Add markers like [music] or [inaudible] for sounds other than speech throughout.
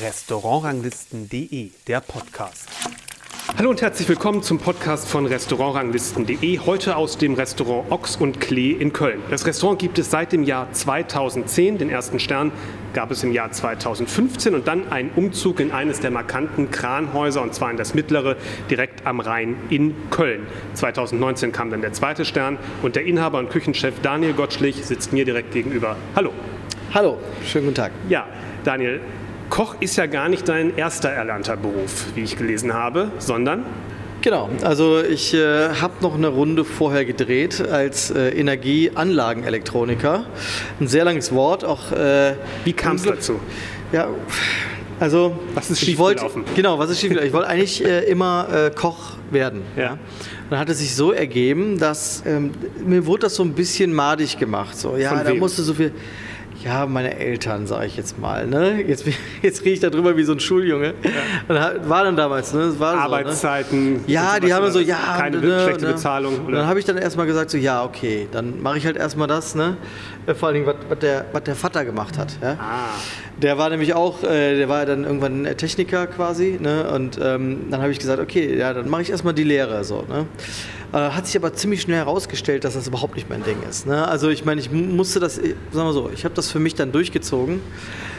Restaurantranglisten.de, der Podcast. Hallo und herzlich willkommen zum Podcast von Restaurantranglisten.de, heute aus dem Restaurant Ochs und Klee in Köln. Das Restaurant gibt es seit dem Jahr 2010, den ersten Stern gab es im Jahr 2015 und dann einen Umzug in eines der markanten Kranhäuser und zwar in das mittlere, direkt am Rhein in Köln. 2019 kam dann der zweite Stern und der Inhaber und Küchenchef Daniel Gottschlich sitzt mir direkt gegenüber. Hallo. Hallo, schönen guten Tag. Ja, Daniel, Koch ist ja gar nicht dein erster erlernter Beruf, wie ich gelesen habe, sondern Genau, also ich äh, habe noch eine Runde vorher gedreht als äh, Energieanlagenelektroniker. Ein sehr langes Wort, auch. Äh, wie kam es dazu? Ja, also. Was ist schiefgelaufen? Genau, was ist schiefgelaufen? ich wollte eigentlich äh, immer äh, Koch werden. Ja. ja. Dann hat es sich so ergeben, dass ähm, mir wurde das so ein bisschen madig gemacht. So, ja, da musste so viel ja, meine Eltern, sage ich jetzt mal. Ne? Jetzt, [laughs] jetzt rede ich da drüber wie so ein Schuljunge. Ja. Und war dann damals, ne? war Arbeitszeiten. So, ne? Ja, die haben so, ja. Keine ne, schlechte ne? Bezahlung. Oder? Dann habe ich dann erstmal gesagt, so, ja, okay, dann mache ich halt erstmal das, ne? Äh, vor allen Dingen, was, der, was der Vater gemacht hat. Ja? Ah. Der war nämlich auch, äh, der war dann irgendwann Techniker quasi, ne? Und ähm, dann habe ich gesagt, okay, ja, dann mache ich erstmal die Lehre, so, ne? Äh, hat sich aber ziemlich schnell herausgestellt, dass das überhaupt nicht mein Ding ist. Ne? Also ich meine, ich musste das, sagen wir so, ich habe das für mich dann durchgezogen,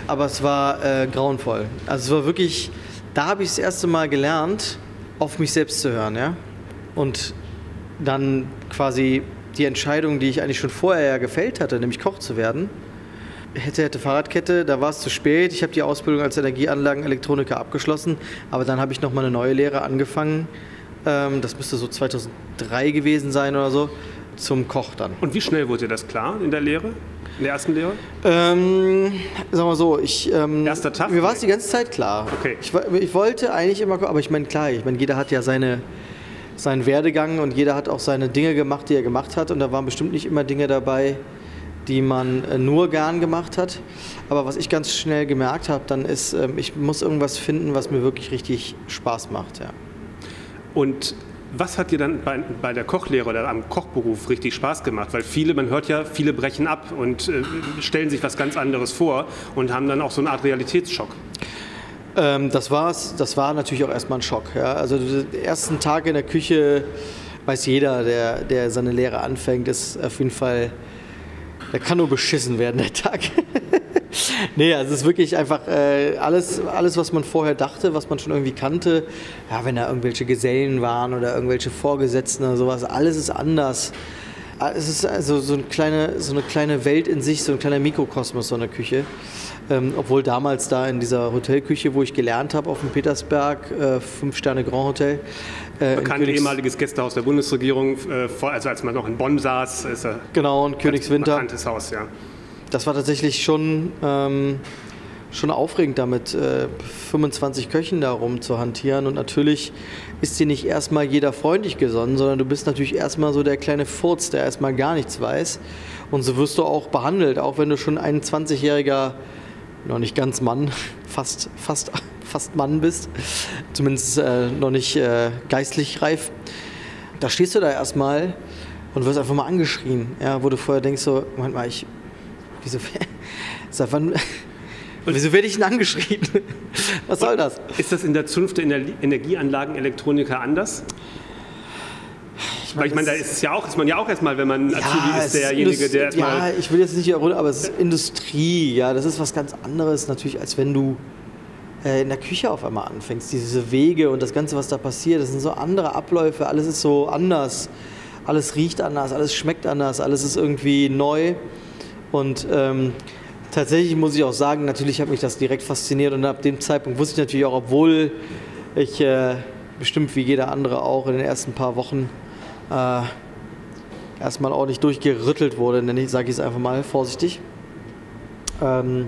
aber es war äh, grauenvoll. Also es war wirklich, da habe ich das erste Mal gelernt, auf mich selbst zu hören, ja. Und dann quasi die Entscheidung, die ich eigentlich schon vorher ja gefällt hatte, nämlich Koch zu werden, hätte, hätte Fahrradkette, da war es zu spät. Ich habe die Ausbildung als Energieanlagenelektroniker abgeschlossen, aber dann habe ich nochmal eine neue Lehre angefangen ähm, das müsste so 2003 gewesen sein oder so, zum Koch dann. Und wie schnell wurde dir das klar in der Lehre? In der ersten Lehre? Ähm, sagen wir so, ich. Ähm, Erster Tag? Mir war es die ganze Zeit klar. Okay. Ich, ich wollte eigentlich immer, aber ich meine, klar, ich meine, jeder hat ja seine, seinen Werdegang und jeder hat auch seine Dinge gemacht, die er gemacht hat. Und da waren bestimmt nicht immer Dinge dabei, die man äh, nur gern gemacht hat. Aber was ich ganz schnell gemerkt habe, dann ist, ähm, ich muss irgendwas finden, was mir wirklich richtig Spaß macht. Ja. Und was hat dir dann bei, bei, der Kochlehre oder am Kochberuf richtig Spaß gemacht? Weil viele, man hört ja, viele brechen ab und äh, stellen sich was ganz anderes vor und haben dann auch so eine Art Realitätsschock. Ähm, das, war's, das war natürlich auch erstmal ein Schock. Ja? Also den ersten Tag in der Küche weiß jeder, der, der seine Lehre anfängt, ist auf jeden Fall, der kann nur beschissen werden, der Tag. [laughs] [laughs] nee, also es ist wirklich einfach äh, alles, alles, was man vorher dachte, was man schon irgendwie kannte. Ja, wenn da irgendwelche Gesellen waren oder irgendwelche Vorgesetzten oder sowas, alles ist anders. Ah, es ist also so eine, kleine, so eine kleine Welt in sich, so ein kleiner Mikrokosmos, so eine Küche. Ähm, obwohl damals da in dieser Hotelküche, wo ich gelernt habe, auf dem Petersberg, äh, fünf Sterne Grand Hotel. Äh, Bekannt ehemaliges Gästehaus der Bundesregierung, äh, also als man noch in Bonn saß. Ist genau, und Königswinter. Bekanntes Haus, ja das war tatsächlich schon, ähm, schon aufregend, damit äh, 25 Köchen da rum zu hantieren. Und natürlich ist dir nicht erstmal jeder freundlich gesonnen, sondern du bist natürlich erstmal so der kleine Furz, der erstmal gar nichts weiß. Und so wirst du auch behandelt, auch wenn du schon ein 20-jähriger, noch nicht ganz Mann, [laughs] fast, fast, [laughs] fast Mann bist, zumindest äh, noch nicht äh, geistlich reif. Da stehst du da erstmal und wirst einfach mal angeschrien, ja, wo du vorher denkst so, Moment mal, ich Wieso, seit wann, wieso werde ich denn angeschrien? [laughs] Was soll das? Ist das in der Zukunft der Energieanlagenelektroniker anders? Ich Weil ich meine, da ist es ja auch, ist man ja auch erstmal, wenn man ja, Azubi ist, derjenige, der erstmal. Ja, ich will jetzt nicht erholen, aber es ist Industrie, ja, das ist was ganz anderes natürlich, als wenn du äh, in der Küche auf einmal anfängst. Diese Wege und das Ganze, was da passiert, das sind so andere Abläufe, alles ist so anders. Alles riecht anders, alles schmeckt anders, alles ist irgendwie neu. Und ähm, tatsächlich muss ich auch sagen, natürlich hat mich das direkt fasziniert und ab dem Zeitpunkt wusste ich natürlich auch, obwohl ich äh, bestimmt wie jeder andere auch in den ersten paar Wochen äh, erstmal ordentlich durchgerüttelt wurde, nenne ich, sage ich es einfach mal vorsichtig, ähm,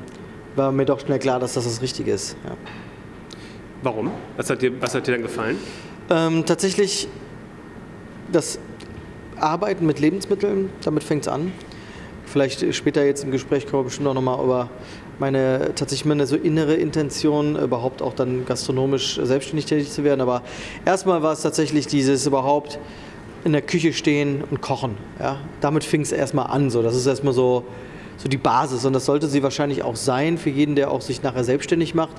war mir doch schnell klar, dass das das Richtige ist. Ja. Warum? Was hat dir, was hat dir denn gefallen? Ähm, tatsächlich das Arbeiten mit Lebensmitteln, damit fängt es an vielleicht später jetzt im Gespräch kommen wir bestimmt auch nochmal über meine tatsächlich meine so innere Intention, überhaupt auch dann gastronomisch selbstständig tätig zu werden. Aber erstmal war es tatsächlich dieses überhaupt in der Küche stehen und kochen. Ja? Damit fing es erstmal an. So. Das ist erstmal so, so die Basis und das sollte sie wahrscheinlich auch sein für jeden, der auch sich nachher selbstständig macht.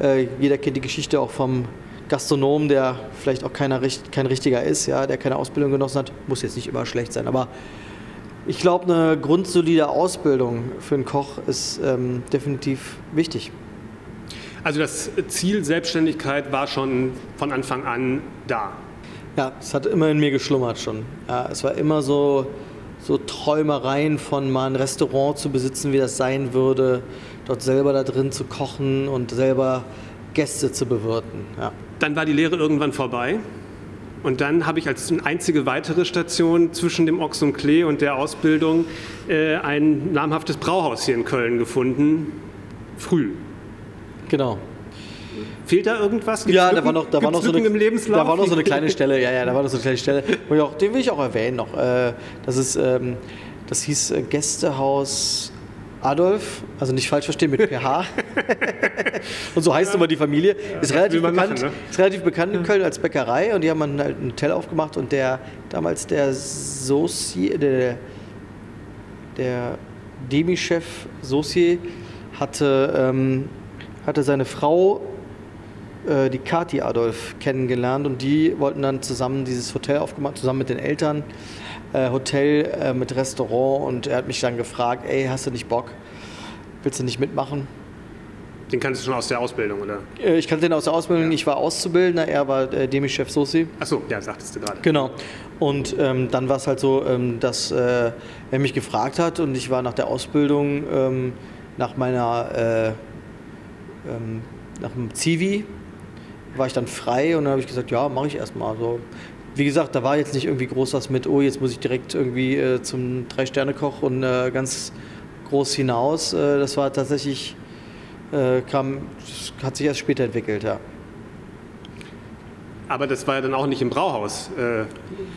Äh, jeder kennt die Geschichte auch vom Gastronom, der vielleicht auch keiner, kein richtiger ist, ja, der keine Ausbildung genossen hat, muss jetzt nicht immer schlecht sein, aber ich glaube, eine grundsolide Ausbildung für einen Koch ist ähm, definitiv wichtig. Also das Ziel Selbstständigkeit war schon von Anfang an da. Ja, es hat immer in mir geschlummert schon. Ja, es war immer so, so Träumereien von mal ein Restaurant zu besitzen, wie das sein würde, dort selber da drin zu kochen und selber Gäste zu bewirten. Ja. Dann war die Lehre irgendwann vorbei. Und dann habe ich als einzige weitere Station zwischen dem Ochs und Klee und der Ausbildung äh, ein namhaftes Brauhaus hier in Köln gefunden. Früh. Genau. Fehlt da irgendwas? Gibt's ja, da war noch, da war noch so eine, da war noch so eine kleine Stelle. Ja, ja, da war noch so eine kleine Stelle. Auch, den will ich auch erwähnen noch. Äh, das ist, ähm, das hieß äh, Gästehaus Adolf, also nicht falsch verstehen mit PH. [laughs] und so heißt ja. immer die Familie. Ist, relativ bekannt, machen, ne? ist relativ bekannt in Köln als Bäckerei und die haben halt ein Hotel aufgemacht und der damals der Soci, der, der Demi-Chef Saucier hatte, ähm, hatte seine Frau, äh, die Kati Adolf, kennengelernt und die wollten dann zusammen dieses Hotel aufgemacht, zusammen mit den Eltern. Äh, Hotel äh, mit Restaurant und er hat mich dann gefragt, ey, hast du nicht Bock? Willst du nicht mitmachen? Den kannst du schon aus der Ausbildung, oder? Äh, ich kannte den aus der Ausbildung, ja. ich war Auszubildender, er war äh, Demi-Chef Sosi. Achso, ja, sagtest du gerade. Genau. Und ähm, dann war es halt so, ähm, dass äh, er mich gefragt hat und ich war nach der Ausbildung, ähm, nach meiner, äh, ähm, nach dem Zivi, war ich dann frei und dann habe ich gesagt, ja, mache ich erstmal. So, wie gesagt, da war jetzt nicht irgendwie groß was mit, oh, jetzt muss ich direkt irgendwie äh, zum Drei-Sterne-Koch und äh, ganz groß hinaus. Äh, das war tatsächlich, äh, kam, hat sich erst später entwickelt, ja. Aber das war ja dann auch nicht im Brauhaus. Äh,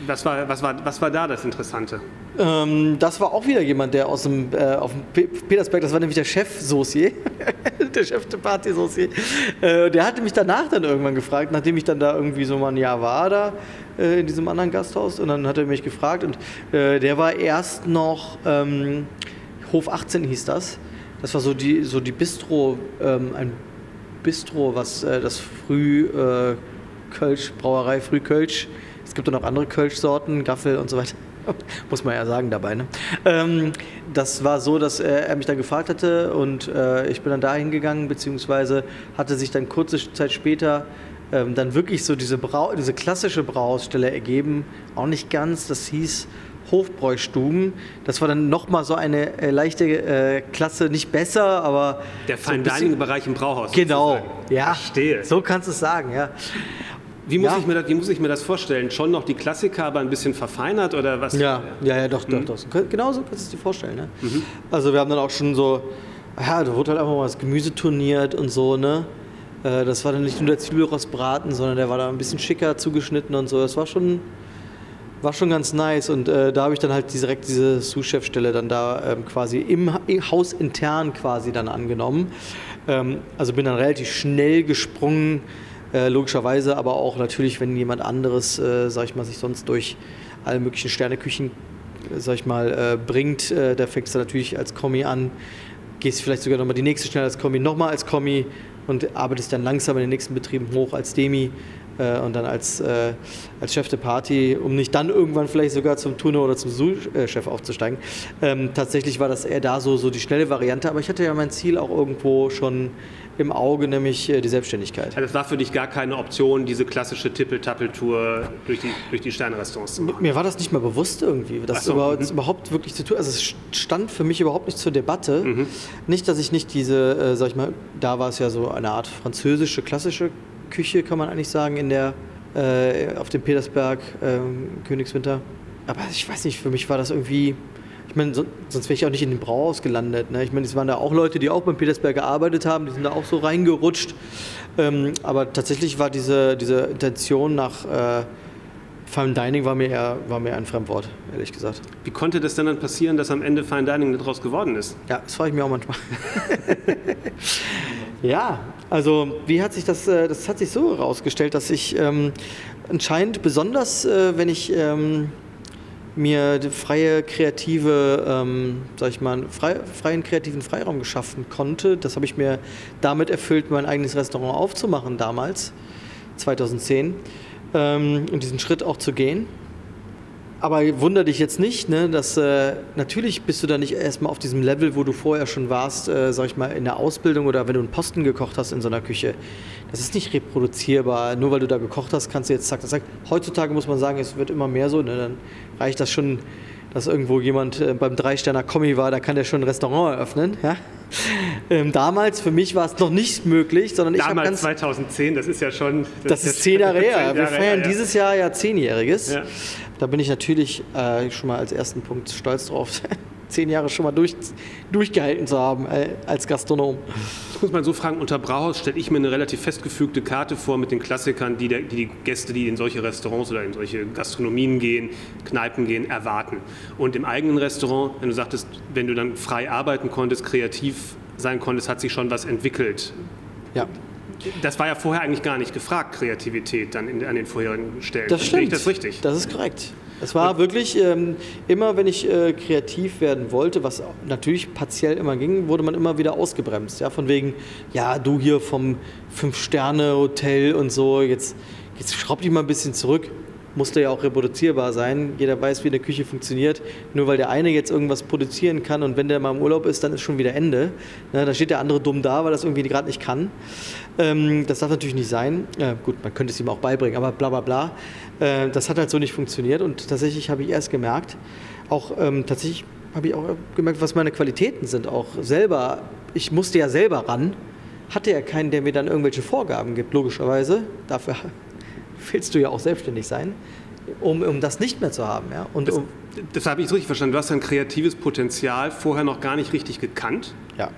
was war, was war, was war da das Interessante? Ähm, das war auch wieder jemand, der aus dem, äh, auf dem Petersberg, das war nämlich der Chef Saucier, [laughs] der Chef de Party Saucier. Äh, der hatte mich danach dann irgendwann gefragt, nachdem ich dann da irgendwie so mal ein Jahr war da äh, in diesem anderen Gasthaus. Und dann hat er mich gefragt und äh, der war erst noch, ähm, Hof 18 hieß das. Das war so die, so die Bistro, ähm, ein Bistro, was äh, das früh äh, Kölsch, Brauerei Frühkölsch. Es gibt auch noch andere Kölsch-Sorten, Gaffel und so weiter. [laughs] Muss man ja sagen dabei. Ne? Ähm, das war so, dass er, er, mich dann gefragt hatte und äh, ich bin dann da hingegangen, beziehungsweise hatte sich dann kurze Zeit später ähm, dann wirklich so diese, Brau diese klassische Brauhausstelle ergeben. Auch nicht ganz, das hieß Hofbräustuben. Das war dann nochmal so eine äh, leichte äh, Klasse, nicht besser, aber. Der Fine so Dining Bereich im Brauhaus. Genau, ja. Verstehe. So kannst du es sagen, ja. Wie muss, ja. ich mir das, wie muss ich mir das vorstellen? Schon noch die Klassiker, aber ein bisschen verfeinert oder was? Ja, ja, ja doch, mhm. doch, doch. Genau so kannst du es dir vorstellen. Ne? Mhm. Also wir haben dann auch schon so, ja, da wurde halt einfach mal das Gemüse turniert und so, ne? Äh, das war dann nicht nur der Zwiebelrostbraten, sondern der war da ein bisschen schicker zugeschnitten und so. Das war schon, war schon ganz nice. Und äh, da habe ich dann halt direkt diese Sous-Chef-Stelle dann da ähm, quasi im, im Haus intern quasi dann angenommen. Ähm, also bin dann relativ schnell gesprungen äh, logischerweise, aber auch natürlich, wenn jemand anderes, äh, sag ich mal, sich sonst durch alle möglichen Sterneküchen, äh, sag ich mal, äh, bringt, äh, da fängst du natürlich als Kommi an, gehst vielleicht sogar nochmal die nächste schnell als Kommi, nochmal als Kommi und arbeitest dann langsam in den nächsten Betrieben hoch als Demi äh, und dann als, äh, als Chef der Party, um nicht dann irgendwann vielleicht sogar zum Tuner oder zum Sous-Chef aufzusteigen. Ähm, tatsächlich war das eher da so, so die schnelle Variante, aber ich hatte ja mein Ziel auch irgendwo schon im Auge, nämlich äh, die Selbstständigkeit. Also das war für dich gar keine Option, diese klassische Tippel-Tappel-Tour durch die, durch die Sternrestaurants zu machen? Mir war das nicht mehr bewusst irgendwie, das, so, überhaupt, mhm. überhaupt wirklich zu tun. Also es stand für mich überhaupt nicht zur Debatte. Mhm. Nicht, dass ich nicht diese, äh, sag ich mal, da war es ja so eine Art französische, klassische Küche, kann man eigentlich sagen, in der, äh, auf dem Petersberg, äh, Königswinter. Aber ich weiß nicht, für mich war das irgendwie ich meine, so, sonst wäre ich auch nicht in den Brauhaus gelandet. Ne? Ich meine, es waren da auch Leute, die auch beim Petersberg gearbeitet haben, die sind da auch so reingerutscht. Ähm, aber tatsächlich war diese, diese Intention nach äh, Fine Dining war mir, eher, war mir ein Fremdwort, ehrlich gesagt. Wie konnte das denn dann passieren, dass am Ende Fine Dining daraus geworden ist? Ja, das frage ich mir auch manchmal. [laughs] ja, also wie hat sich das, äh, das hat sich so herausgestellt, dass ich ähm, anscheinend besonders, äh, wenn ich ähm, mir freie kreative, ähm, sag ich mal, frei, freien kreativen Freiraum geschaffen konnte. Das habe ich mir damit erfüllt, mein eigenes Restaurant aufzumachen damals, 2010, ähm, diesen Schritt auch zu gehen. Aber wunder dich jetzt nicht, ne, dass äh, natürlich bist du da nicht erstmal auf diesem Level, wo du vorher schon warst, äh, sag ich mal, in der Ausbildung oder wenn du einen Posten gekocht hast in so einer Küche. Das ist nicht reproduzierbar. Nur weil du da gekocht hast, kannst du jetzt zack, zack. Heutzutage muss man sagen, es wird immer mehr so. Ne, dann reicht das schon, dass irgendwo jemand äh, beim Drei-Sterner-Kommi war, da kann der schon ein Restaurant eröffnen. Ja? Ähm, damals, für mich war es noch nicht möglich, sondern ich habe ganz... 2010, das ist ja schon... Das, das ist zehn Jahre her. Wir feiern ja. dieses Jahr ja Zehnjähriges. Ja. Da bin ich natürlich äh, schon mal als ersten Punkt stolz drauf, [laughs] zehn Jahre schon mal durch, durchgehalten zu haben äh, als Gastronom. Ich muss mal so fragen, unter Brauhaus stelle ich mir eine relativ festgefügte Karte vor mit den Klassikern, die, der, die, die Gäste, die in solche Restaurants oder in solche Gastronomien gehen, Kneipen gehen, erwarten. Und im eigenen Restaurant, wenn du sagtest, wenn du dann frei arbeiten konntest, kreativ sein konntest, hat sich schon was entwickelt. Ja. Das war ja vorher eigentlich gar nicht gefragt, Kreativität dann in, an den vorherigen Stellen. Das stimmt. ich das richtig? Das ist korrekt. Es war wirklich, ähm, immer wenn ich äh, kreativ werden wollte, was natürlich partiell immer ging, wurde man immer wieder ausgebremst. Ja? Von wegen, ja, du hier vom Fünf-Sterne-Hotel und so, jetzt, jetzt schraub dich mal ein bisschen zurück musste ja auch reproduzierbar sein. Jeder weiß, wie eine Küche funktioniert. Nur weil der eine jetzt irgendwas produzieren kann und wenn der mal im Urlaub ist, dann ist schon wieder Ende. Ne, dann steht der andere dumm da, weil das irgendwie gerade nicht kann. Ähm, das darf natürlich nicht sein. Äh, gut, man könnte es ihm auch beibringen, aber bla bla bla. Äh, das hat halt so nicht funktioniert und tatsächlich habe ich erst gemerkt, auch ähm, tatsächlich habe ich auch gemerkt, was meine Qualitäten sind. Auch selber, ich musste ja selber ran hatte ja keinen, der mir dann irgendwelche Vorgaben gibt, logischerweise. Dafür [laughs] willst du ja auch selbstständig sein, um, um das nicht mehr zu haben. Ja? Und das, um, das habe ich so richtig verstanden. Du hast ein kreatives Potenzial vorher noch gar nicht richtig gekannt. Ja.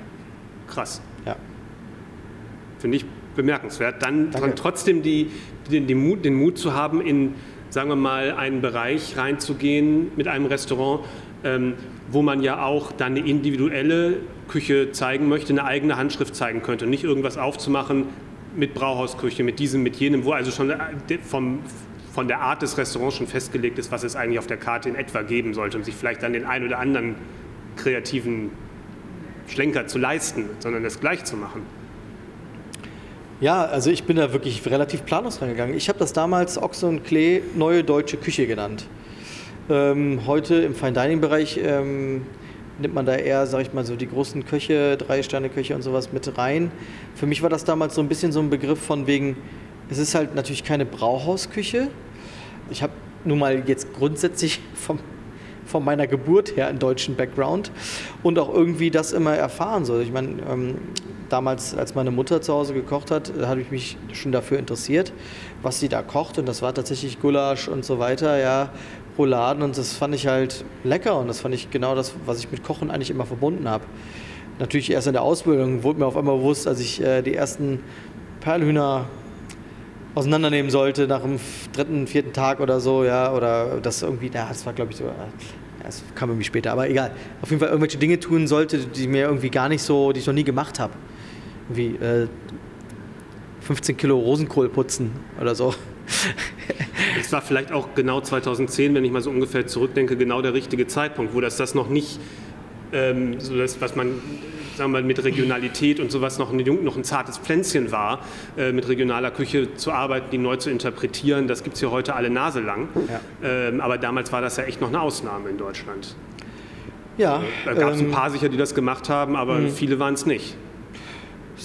Krass. Finde ich bemerkenswert. Dann, dann trotzdem die, den, den, Mut, den Mut zu haben, in, sagen wir mal, einen Bereich reinzugehen mit einem Restaurant, ähm, wo man ja auch dann eine individuelle Küche zeigen möchte, eine eigene Handschrift zeigen könnte und nicht irgendwas aufzumachen, mit Brauhausküche, mit diesem, mit jenem, wo also schon äh, vom, von der Art des Restaurants schon festgelegt ist, was es eigentlich auf der Karte in etwa geben sollte, um sich vielleicht dann den einen oder anderen kreativen Schlenker zu leisten, sondern das gleich zu machen. Ja, also ich bin da wirklich relativ planlos reingegangen. Ich habe das damals Ochse und Klee neue deutsche Küche genannt. Ähm, heute im Fine Dining Bereich ähm, nimmt man da eher, sag ich mal, so die großen Köche, Drei-Sterne-Köche und sowas mit rein. Für mich war das damals so ein bisschen so ein Begriff von wegen, es ist halt natürlich keine Brauhausküche. Ich habe nun mal jetzt grundsätzlich [laughs] vom, von meiner Geburt her einen deutschen Background und auch irgendwie das immer erfahren soll. Ich meine, ähm, damals, als meine Mutter zu Hause gekocht hat, habe ich mich schon dafür interessiert, was sie da kocht und das war tatsächlich Gulasch und so weiter, ja, Rouladen und das fand ich halt lecker und das fand ich genau das, was ich mit Kochen eigentlich immer verbunden habe. Natürlich erst in der Ausbildung wurde mir auf einmal bewusst, als ich äh, die ersten Perlhühner auseinandernehmen sollte nach dem dritten, vierten Tag oder so, ja, oder das irgendwie, ja, das war glaube ich so, das kam irgendwie später, aber egal. Auf jeden Fall irgendwelche Dinge tun sollte, die mir irgendwie gar nicht so, die ich noch nie gemacht habe. Wie äh, 15 Kilo Rosenkohl putzen oder so. [laughs] Es war vielleicht auch genau 2010, wenn ich mal so ungefähr zurückdenke, genau der richtige Zeitpunkt, wo das, das noch nicht, ähm, so das, was man sagen wir mal, mit Regionalität und sowas noch ein, noch ein zartes Pflänzchen war, äh, mit regionaler Küche zu arbeiten, die neu zu interpretieren. Das gibt es ja heute alle Nase lang. Ja. Ähm, aber damals war das ja echt noch eine Ausnahme in Deutschland. Ja. Da gab es ähm, ein paar sicher, die das gemacht haben, aber mh. viele waren es nicht.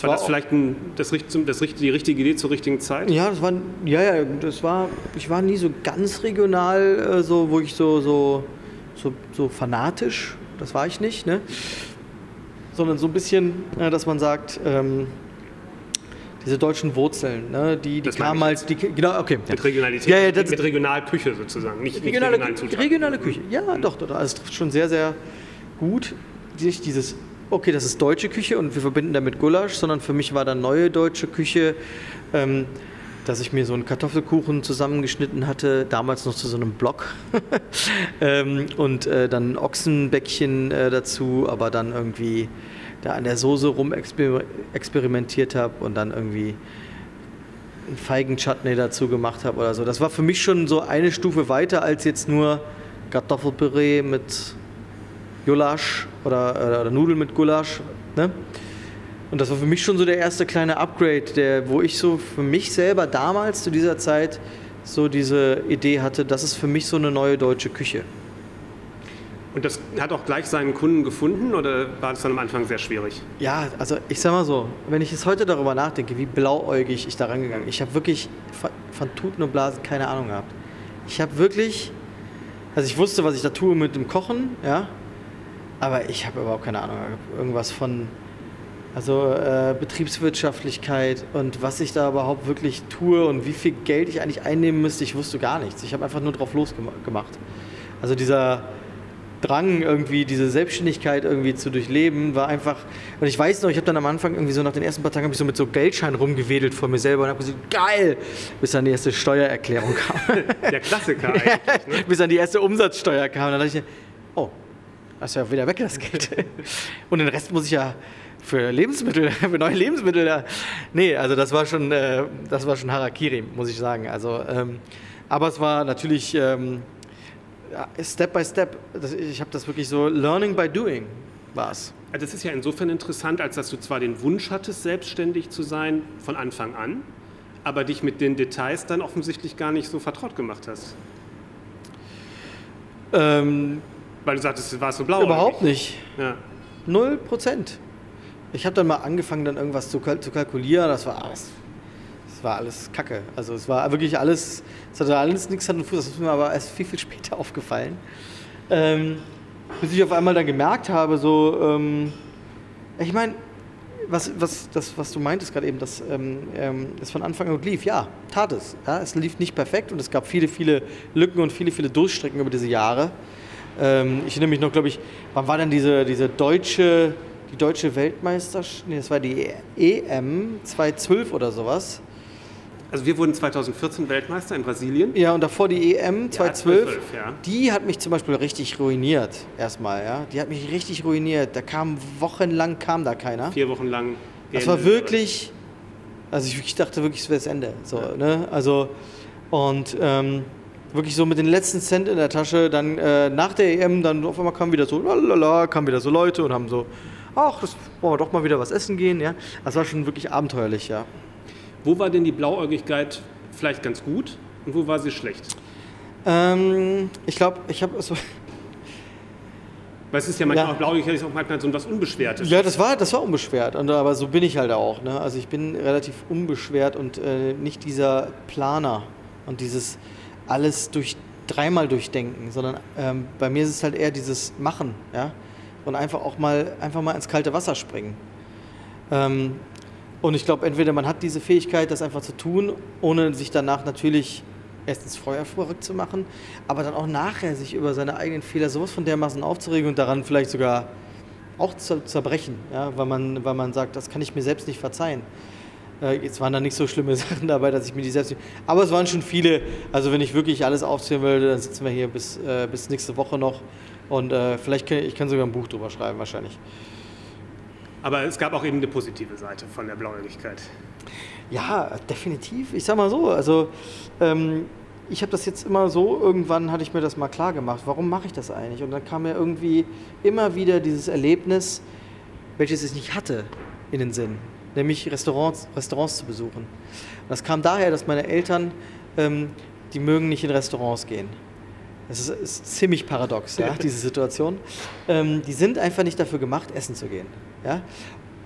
War, war das vielleicht ein, das, das, die richtige Idee zur richtigen Zeit? Ja, das war, ja, ja, das war, ich war nie so ganz regional, äh, so, wo ich so, so, so, so fanatisch, das war ich nicht, ne? Sondern so ein bisschen, äh, dass man sagt, ähm, diese deutschen Wurzeln, ne, die, die kamen als die genau okay. Mit Regionalität, ja, ja, mit Regionalküche sozusagen, nicht, regionale, nicht regionale Küche. Ja, mhm. doch, doch, das trifft schon sehr, sehr gut. Sich dieses okay, das ist deutsche Küche und wir verbinden damit Gulasch, sondern für mich war dann neue deutsche Küche, ähm, dass ich mir so einen Kartoffelkuchen zusammengeschnitten hatte, damals noch zu so einem Block [laughs] ähm, und äh, dann Ochsenbäckchen äh, dazu, aber dann irgendwie da an der Soße rum experimentiert habe und dann irgendwie einen Feigenchutney dazu gemacht habe oder so. Das war für mich schon so eine Stufe weiter als jetzt nur Kartoffelpüree mit Gulasch oder, oder Nudeln mit Gulasch. Ne? Und das war für mich schon so der erste kleine Upgrade, der, wo ich so für mich selber damals zu dieser Zeit so diese Idee hatte, das ist für mich so eine neue deutsche Küche. Und das hat auch gleich seinen Kunden gefunden oder war das dann am Anfang sehr schwierig? Ja, also ich sag mal so, wenn ich jetzt heute darüber nachdenke, wie blauäugig ich da rangegangen bin, ich habe wirklich von Tuten und Blasen keine Ahnung gehabt. Ich habe wirklich, also ich wusste, was ich da tue mit dem Kochen, ja, aber ich habe überhaupt keine Ahnung. Irgendwas von also äh, Betriebswirtschaftlichkeit und was ich da überhaupt wirklich tue und wie viel Geld ich eigentlich einnehmen müsste, ich wusste gar nichts. Ich habe einfach nur drauf losgemacht. Also dieser Drang irgendwie, diese Selbstständigkeit irgendwie zu durchleben, war einfach. Und ich weiß noch, ich habe dann am Anfang irgendwie so nach den ersten paar Tagen ich so mit so Geldschein rumgewedelt vor mir selber und habe gesagt, geil, bis dann die erste Steuererklärung kam. [laughs] Der Klassiker [laughs] eigentlich. Ne? bis dann die erste Umsatzsteuer kam. Dann dachte ich, oh, das ist ja wieder weg, das Geld. [laughs] Und den Rest muss ich ja für Lebensmittel, [laughs] für neue Lebensmittel. Ja. Nee, also das war schon, äh, das war schon Harakiri, muss ich sagen. Also, ähm, aber es war natürlich ähm, Step by Step. Das, ich habe das wirklich so Learning by Doing war es. Also das ist ja insofern interessant, als dass du zwar den Wunsch hattest, selbstständig zu sein von Anfang an, aber dich mit den Details dann offensichtlich gar nicht so vertraut gemacht hast. Ähm, Weil du sagtest, es war so blau. Überhaupt nicht. Ja. Null Prozent. Ich habe dann mal angefangen, dann irgendwas zu, zu kalkulieren. Das war alles, das war alles Kacke. Also es war wirklich alles, es hatte alles nichts Hand und Fuß. Das ist mir aber erst viel, viel [laughs] später aufgefallen. Ähm, bis ich auf einmal dann gemerkt habe, so, ähm, ich meine, was, was, das, was du meintest gerade eben, dass ähm, ähm, es von Anfang an gut lief, ja, tat es. Ja, es lief nicht perfekt und es gab viele, viele Lücken und viele, viele Durchstrecken über diese Jahre. Ähm, ich erinnere mich noch, glaube ich, wann war denn diese, diese deutsche die deutsche Weltmeisterschaft, nee, das war die EM 2012 oder sowas. Also wir wurden 2014 Weltmeister in Brasilien. Ja, und davor die EM 2012, ja, 12, ja. die hat mich zum Beispiel richtig ruiniert, erstmal, ja. Die hat mich richtig ruiniert. Da kam wochenlang kam da keiner. Vier Wochen lang. Das war wirklich, also ich, ich dachte wirklich, es wäre das Ende. So, ja. ne? Also, und ähm, wirklich so mit den letzten Cent in der Tasche, dann äh, nach der EM, dann auf einmal kamen wieder so, lalala, kamen wieder so Leute und haben so ach, das wollen wir doch mal wieder was essen gehen. Ja? Das war schon wirklich abenteuerlich, ja. Wo war denn die Blauäugigkeit vielleicht ganz gut und wo war sie schlecht? Ähm, ich glaube, ich habe so. Weil es ist ja manchmal ja. auch Blauäugigkeit ist auch manchmal so was Unbeschwertes. Ja, das war, das war unbeschwert. Und, aber so bin ich halt auch. Ne? Also ich bin relativ unbeschwert und äh, nicht dieser Planer und dieses alles durch dreimal durchdenken, sondern ähm, bei mir ist es halt eher dieses Machen. Ja? Und einfach auch mal, einfach mal ins kalte Wasser springen. Ähm, und ich glaube, entweder man hat diese Fähigkeit, das einfach zu tun, ohne sich danach natürlich erstens Feuer verrückt zu machen, aber dann auch nachher sich über seine eigenen Fehler sowas von dermaßen aufzuregen und daran vielleicht sogar auch zu zerbrechen, ja, weil, man, weil man sagt, das kann ich mir selbst nicht verzeihen. Äh, jetzt waren da nicht so schlimme [laughs] Sachen dabei, dass ich mir die selbst. Aber es waren schon viele. Also, wenn ich wirklich alles aufzählen würde, dann sitzen wir hier bis, äh, bis nächste Woche noch. Und äh, vielleicht kann ich kann sogar ein Buch drüber schreiben, wahrscheinlich. Aber es gab auch eben eine positive Seite von der Blauäugigkeit. Ja, definitiv. Ich sag mal so, also ähm, ich habe das jetzt immer so, irgendwann hatte ich mir das mal klar gemacht, warum mache ich das eigentlich? Und dann kam mir irgendwie immer wieder dieses Erlebnis, welches ich nicht hatte, in den Sinn, nämlich Restaurants, Restaurants zu besuchen. Und das kam daher, dass meine Eltern, ähm, die mögen nicht in Restaurants gehen. Das ist, ist ziemlich paradox, ja, [laughs] diese Situation. Ähm, die sind einfach nicht dafür gemacht, essen zu gehen. Ja?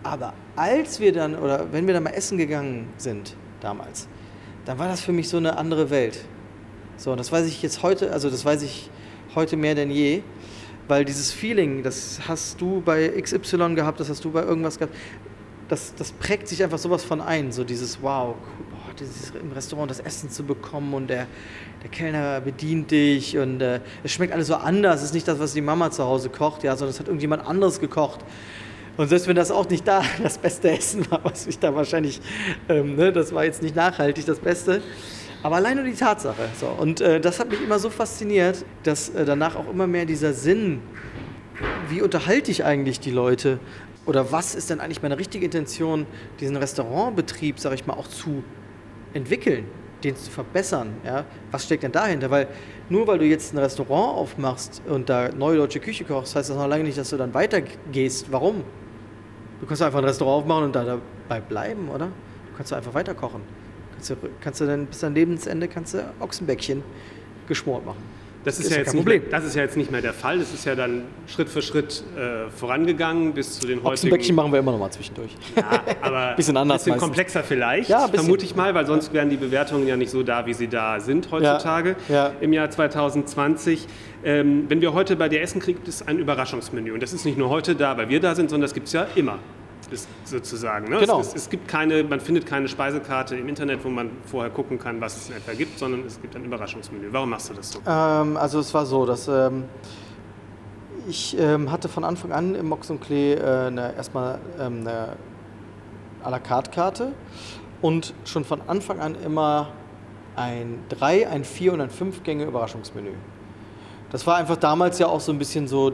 Aber als wir dann, oder wenn wir dann mal essen gegangen sind, damals, dann war das für mich so eine andere Welt. So, und das weiß ich jetzt heute, also das weiß ich heute mehr denn je, weil dieses Feeling, das hast du bei XY gehabt, das hast du bei irgendwas gehabt, das, das prägt sich einfach sowas von ein, so dieses Wow, dieses, im Restaurant das Essen zu bekommen und der, der Kellner bedient dich und äh, es schmeckt alles so anders. Es ist nicht das, was die Mama zu Hause kocht, ja, sondern es hat irgendjemand anderes gekocht. Und selbst wenn das auch nicht da [laughs] das beste Essen war, was ich da wahrscheinlich, ähm, ne, das war jetzt nicht nachhaltig das Beste. Aber allein nur die Tatsache. So. Und äh, das hat mich immer so fasziniert, dass äh, danach auch immer mehr dieser Sinn, wie unterhalte ich eigentlich die Leute? Oder was ist denn eigentlich meine richtige Intention, diesen Restaurantbetrieb, sage ich mal, auch zu entwickeln. den zu verbessern. Ja? Was steckt denn dahinter? Weil nur weil du jetzt ein Restaurant aufmachst und da neue deutsche Küche kochst, heißt das noch lange nicht, dass du dann weitergehst. Warum? Du kannst einfach ein Restaurant aufmachen und da dabei bleiben, oder? Du kannst einfach weiter kochen. Kannst du, kannst du dann bis dein Lebensende kannst du Ochsenbäckchen geschmort machen. Das ist, ist ja jetzt Problem. Mehr, das ist ja jetzt nicht mehr der Fall. Das ist ja dann Schritt für Schritt äh, vorangegangen bis zu den heutigen. Ochsenbäckchen machen wir immer noch mal zwischendurch. Ja, aber [laughs] bisschen anders. Bisschen meistens. komplexer vielleicht, ja, bisschen. vermute ich mal, weil sonst ja. wären die Bewertungen ja nicht so da, wie sie da sind heutzutage ja. im Jahr 2020. Ähm, wenn wir heute bei dir essen, kriegt es ein Überraschungsmenü. Und das ist nicht nur heute da, weil wir da sind, sondern das gibt es ja immer ist sozusagen. Ne? Genau. Es, es, gibt keine, man findet keine Speisekarte im Internet, wo man vorher gucken kann, was es in etwa gibt, sondern es gibt ein Überraschungsmenü. Warum machst du das so? Ähm, also es war so, dass ähm, ich ähm, hatte von Anfang an im Mox und Klee äh, eine, erstmal ähm, eine à la carte Karte und schon von Anfang an immer ein 3, ein 4 und ein 5 Gänge Überraschungsmenü. Das war einfach damals ja auch so ein bisschen so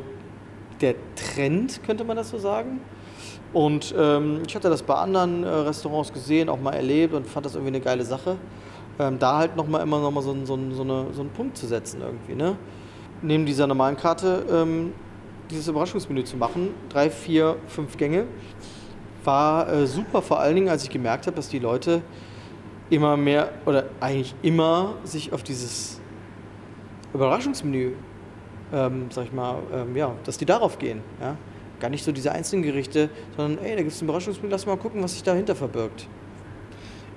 der Trend, könnte man das so sagen. Und ähm, ich hatte das bei anderen äh, Restaurants gesehen, auch mal erlebt und fand das irgendwie eine geile Sache. Ähm, da halt nochmal immer nochmal so, so, so, eine, so einen Punkt zu setzen irgendwie. Ne? Neben dieser normalen Karte ähm, dieses Überraschungsmenü zu machen, drei, vier, fünf Gänge, war äh, super, vor allen Dingen, als ich gemerkt habe, dass die Leute immer mehr oder eigentlich immer sich auf dieses Überraschungsmenü, ähm, sag ich mal, ähm, ja, dass die darauf gehen. Ja? Gar nicht so diese einzelnen Gerichte, sondern ey, da gibt es ein Überraschungsmenü, lass mal gucken, was sich dahinter verbirgt.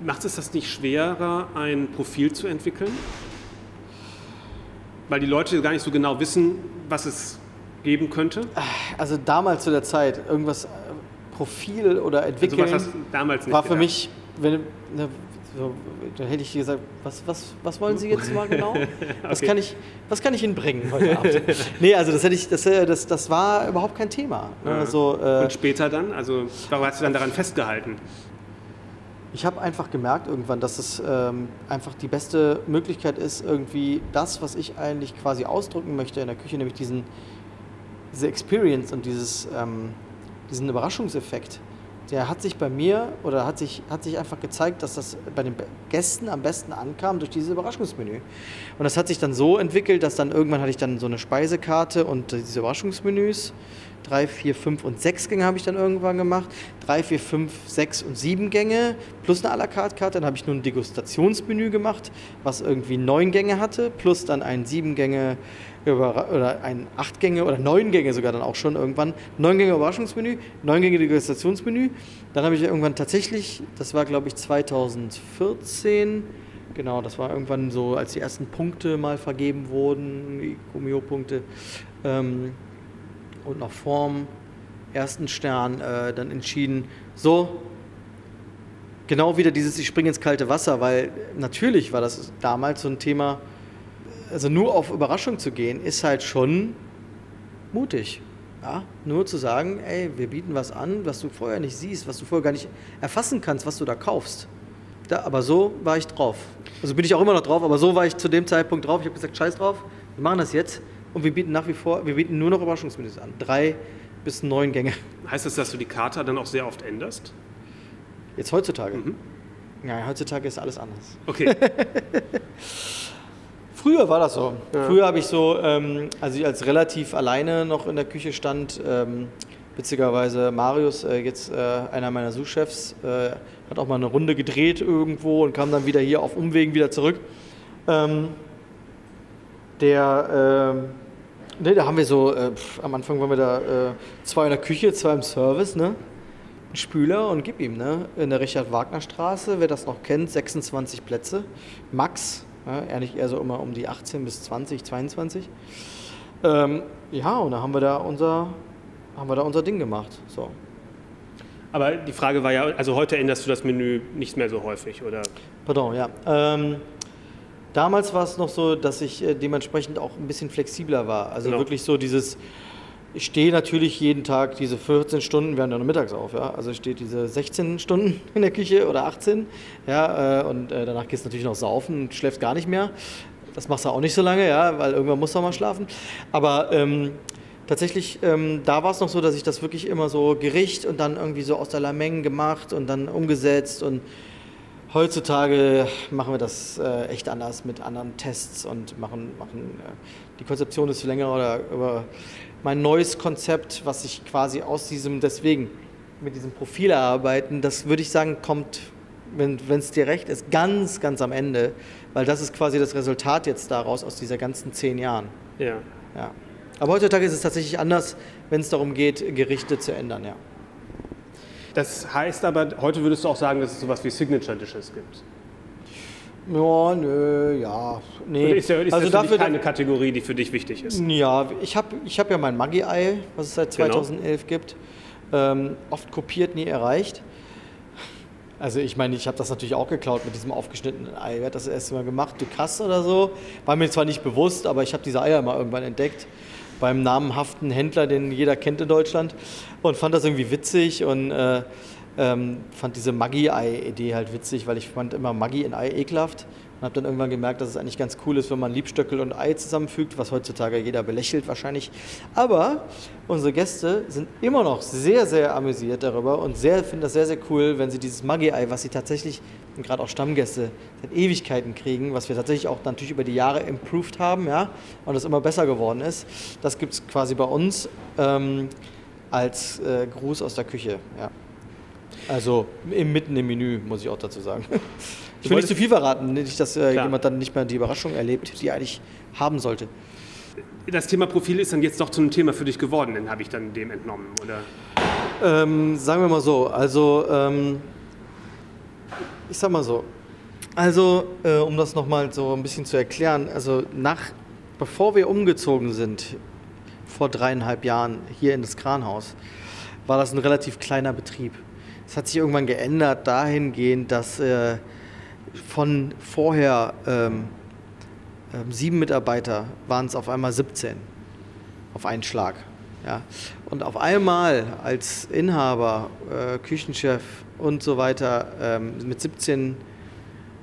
Macht es das nicht schwerer, ein Profil zu entwickeln? Weil die Leute gar nicht so genau wissen, was es geben könnte? Also damals zu der Zeit, irgendwas äh, Profil oder entwickeln also was hast du damals nicht war für gedacht? mich, wenn, ne, so, dann hätte ich gesagt, was, was, was wollen Sie jetzt mal genau? [laughs] Was, okay. kann ich, was kann ich Ihnen bringen heute Abend? [laughs] nee, also das, hätte ich, das, äh, das, das war überhaupt kein Thema. Ne? Ja. Also, äh, Und später dann? Also warum hast du dann daran festgehalten? Ich habe einfach gemerkt irgendwann, dass es ähm, einfach die beste Möglichkeit ist, irgendwie das, was ich eigentlich quasi ausdrücken möchte in der Küche, nämlich diesen, diese Experience und dieses, ähm, diesen Überraschungseffekt, der hat sich bei mir oder hat sich, hat sich einfach gezeigt, dass das bei den Gästen am besten ankam durch dieses Überraschungsmenü. Und das hat sich dann so entwickelt, dass dann irgendwann hatte ich dann so eine Speisekarte und diese Überraschungsmenüs. Drei, vier, fünf und sechs Gänge habe ich dann irgendwann gemacht. Drei, vier, fünf, sechs und sieben Gänge plus eine à la carte Karte. Dann habe ich nur ein Degustationsmenü gemacht, was irgendwie neun Gänge hatte, plus dann ein sieben Gänge oder ein acht Gänge oder neun Gänge sogar dann auch schon irgendwann. Neun Gänge Überraschungsmenü, neun Gänge Degustationsmenü. Dann habe ich irgendwann tatsächlich, das war glaube ich 2014, genau, das war irgendwann so, als die ersten Punkte mal vergeben wurden, die Gumio-Punkte, ähm, und noch vorm ersten Stern äh, dann entschieden, so, genau wieder dieses, ich springe ins kalte Wasser, weil natürlich war das damals so ein Thema, also nur auf Überraschung zu gehen, ist halt schon mutig. Ja? Nur zu sagen, ey, wir bieten was an, was du vorher nicht siehst, was du vorher gar nicht erfassen kannst, was du da kaufst. Da, aber so war ich drauf. Also bin ich auch immer noch drauf, aber so war ich zu dem Zeitpunkt drauf. Ich habe gesagt, scheiß drauf, wir machen das jetzt und wir bieten nach wie vor, wir bieten nur noch Überraschungsmenüs an. Drei bis neun Gänge. Heißt das, dass du die Karte dann auch sehr oft änderst? Jetzt heutzutage? Mhm. Ja, heutzutage ist alles anders. Okay. [laughs] Früher war das so. Ja. Früher habe ich so, ähm, als ich als relativ alleine noch in der Küche stand, ähm, witzigerweise Marius, äh, jetzt äh, einer meiner Sous-Chefs, äh, hat auch mal eine Runde gedreht irgendwo und kam dann wieder hier auf Umwegen wieder zurück. Ähm, der, äh, ne, da haben wir so, äh, pf, am Anfang waren wir da äh, zwei in der Küche, zwei im Service, ne? Ein Spüler und gib ihm, ne? In der Richard-Wagner-Straße, wer das noch kennt, 26 Plätze, Max, ja, ehrlich eher so immer um die 18 bis 20, 22. Ähm, ja, und da haben wir da unser, haben wir da unser Ding gemacht. So. Aber die Frage war ja, also heute änderst du das Menü nicht mehr so häufig, oder? Pardon, ja. Ähm, damals war es noch so, dass ich äh, dementsprechend auch ein bisschen flexibler war. Also genau. wirklich so dieses, ich stehe natürlich jeden Tag diese 14 Stunden, wir haben ja noch mittags auf, ja. Also ich stehe diese 16 Stunden in der Küche oder 18, ja, äh, und äh, danach gehst du natürlich noch saufen und schläfst gar nicht mehr. Das machst du auch nicht so lange, ja, weil irgendwann musst du auch mal schlafen. Aber ähm, tatsächlich, ähm, da war es noch so, dass ich das wirklich immer so Gericht und dann irgendwie so aus der Lameng gemacht und dann umgesetzt und Heutzutage machen wir das äh, echt anders mit anderen Tests und machen, machen äh, die Konzeption ist länger oder über mein neues Konzept, was ich quasi aus diesem, deswegen mit diesem Profil erarbeiten, das würde ich sagen, kommt, wenn es dir recht ist, ganz, ganz am Ende, weil das ist quasi das Resultat jetzt daraus aus dieser ganzen zehn Jahren. Ja. ja. Aber heutzutage ist es tatsächlich anders, wenn es darum geht, Gerichte zu ändern, ja. Das heißt aber, heute würdest du auch sagen, dass es sowas wie Signature Dishes gibt. Ja, nö, ja. Nee. Oder ist ja, ist also das dafür keine Kategorie, die für dich wichtig ist? Ja, ich habe ich hab ja mein Maggi-Ei, was es seit 2011 genau. gibt. Ähm, oft kopiert, nie erreicht. Also ich meine, ich habe das natürlich auch geklaut mit diesem aufgeschnittenen Ei. Wer hat das erste Mal gemacht? Du krass oder so? War mir zwar nicht bewusst, aber ich habe diese Eier mal irgendwann entdeckt beim namenhaften Händler, den jeder kennt in Deutschland und fand das irgendwie witzig und äh, ähm, fand diese Maggi-Ei-Idee halt witzig, weil ich fand immer Maggi in Ei ekelhaft und habe dann irgendwann gemerkt, dass es eigentlich ganz cool ist, wenn man Liebstöckel und Ei zusammenfügt, was heutzutage jeder belächelt wahrscheinlich. Aber unsere Gäste sind immer noch sehr, sehr amüsiert darüber und sehr, finden das sehr, sehr cool, wenn sie dieses Maggi-Ei, was sie tatsächlich, gerade auch Stammgäste, seit Ewigkeiten kriegen, was wir tatsächlich auch natürlich über die Jahre improved haben, ja, und das immer besser geworden ist. Das gibt es quasi bei uns ähm, als äh, Gruß aus der Küche, ja. Also im, mitten im Menü, muss ich auch dazu sagen. [laughs] Ich will nicht zu viel verraten, nicht, dass äh, jemand dann nicht mehr die Überraschung erlebt, die er eigentlich haben sollte. Das Thema Profil ist dann jetzt doch zum Thema für dich geworden, dann habe ich dann dem entnommen, oder? Ähm, sagen wir mal so, also ähm, ich sag mal so, also äh, um das nochmal so ein bisschen zu erklären, also nach, bevor wir umgezogen sind, vor dreieinhalb Jahren hier in das Kranhaus, war das ein relativ kleiner Betrieb. Es hat sich irgendwann geändert dahingehend, dass äh, von vorher ähm, äh, sieben Mitarbeiter waren es auf einmal 17 auf einen Schlag. Ja. Und auf einmal als Inhaber, äh, Küchenchef und so weiter ähm, mit 17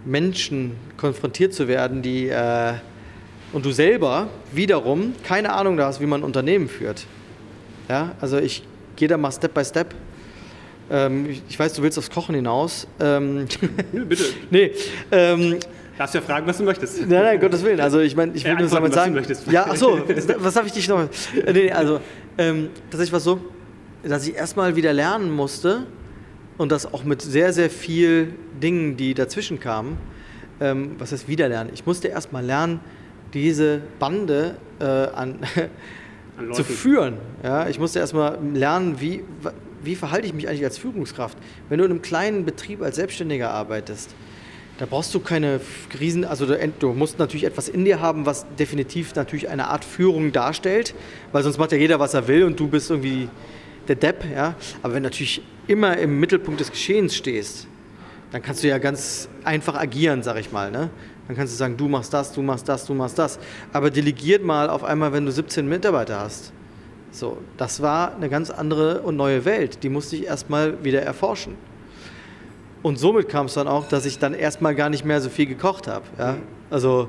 Menschen konfrontiert zu werden, die äh, und du selber wiederum keine Ahnung da hast, wie man ein Unternehmen führt. Ja, also ich gehe da mal Step by Step ähm, ich, weiß, du willst aufs Kochen hinaus. Ähm, [laughs] bitte. [laughs] nee. Ähm, Darfst ja fragen, was du möchtest. Nein, nein, Gottes Willen. Also ich meine, ich will ja, nur damit sagen. Ja, ach so, [laughs] was darf ich dich noch? Äh, nee, also ähm, tatsächlich war es so, dass ich erstmal wieder lernen musste und das auch mit sehr, sehr viel Dingen, die dazwischen kamen. Ähm, was heißt wiederlernen? Ich musste erstmal lernen, diese Bande äh, an, [laughs] an zu führen. Ja, ich musste erstmal lernen, wie wie verhalte ich mich eigentlich als Führungskraft? Wenn du in einem kleinen Betrieb als Selbstständiger arbeitest, da brauchst du keine Riesen, also du musst natürlich etwas in dir haben, was definitiv natürlich eine Art Führung darstellt, weil sonst macht ja jeder, was er will und du bist irgendwie der Depp, ja. Aber wenn du natürlich immer im Mittelpunkt des Geschehens stehst, dann kannst du ja ganz einfach agieren, sag ich mal, ne? Dann kannst du sagen, du machst das, du machst das, du machst das. Aber delegiert mal auf einmal, wenn du 17 Mitarbeiter hast. So, das war eine ganz andere und neue Welt. Die musste ich erstmal wieder erforschen. Und somit kam es dann auch, dass ich dann erstmal gar nicht mehr so viel gekocht habe. Ja? Also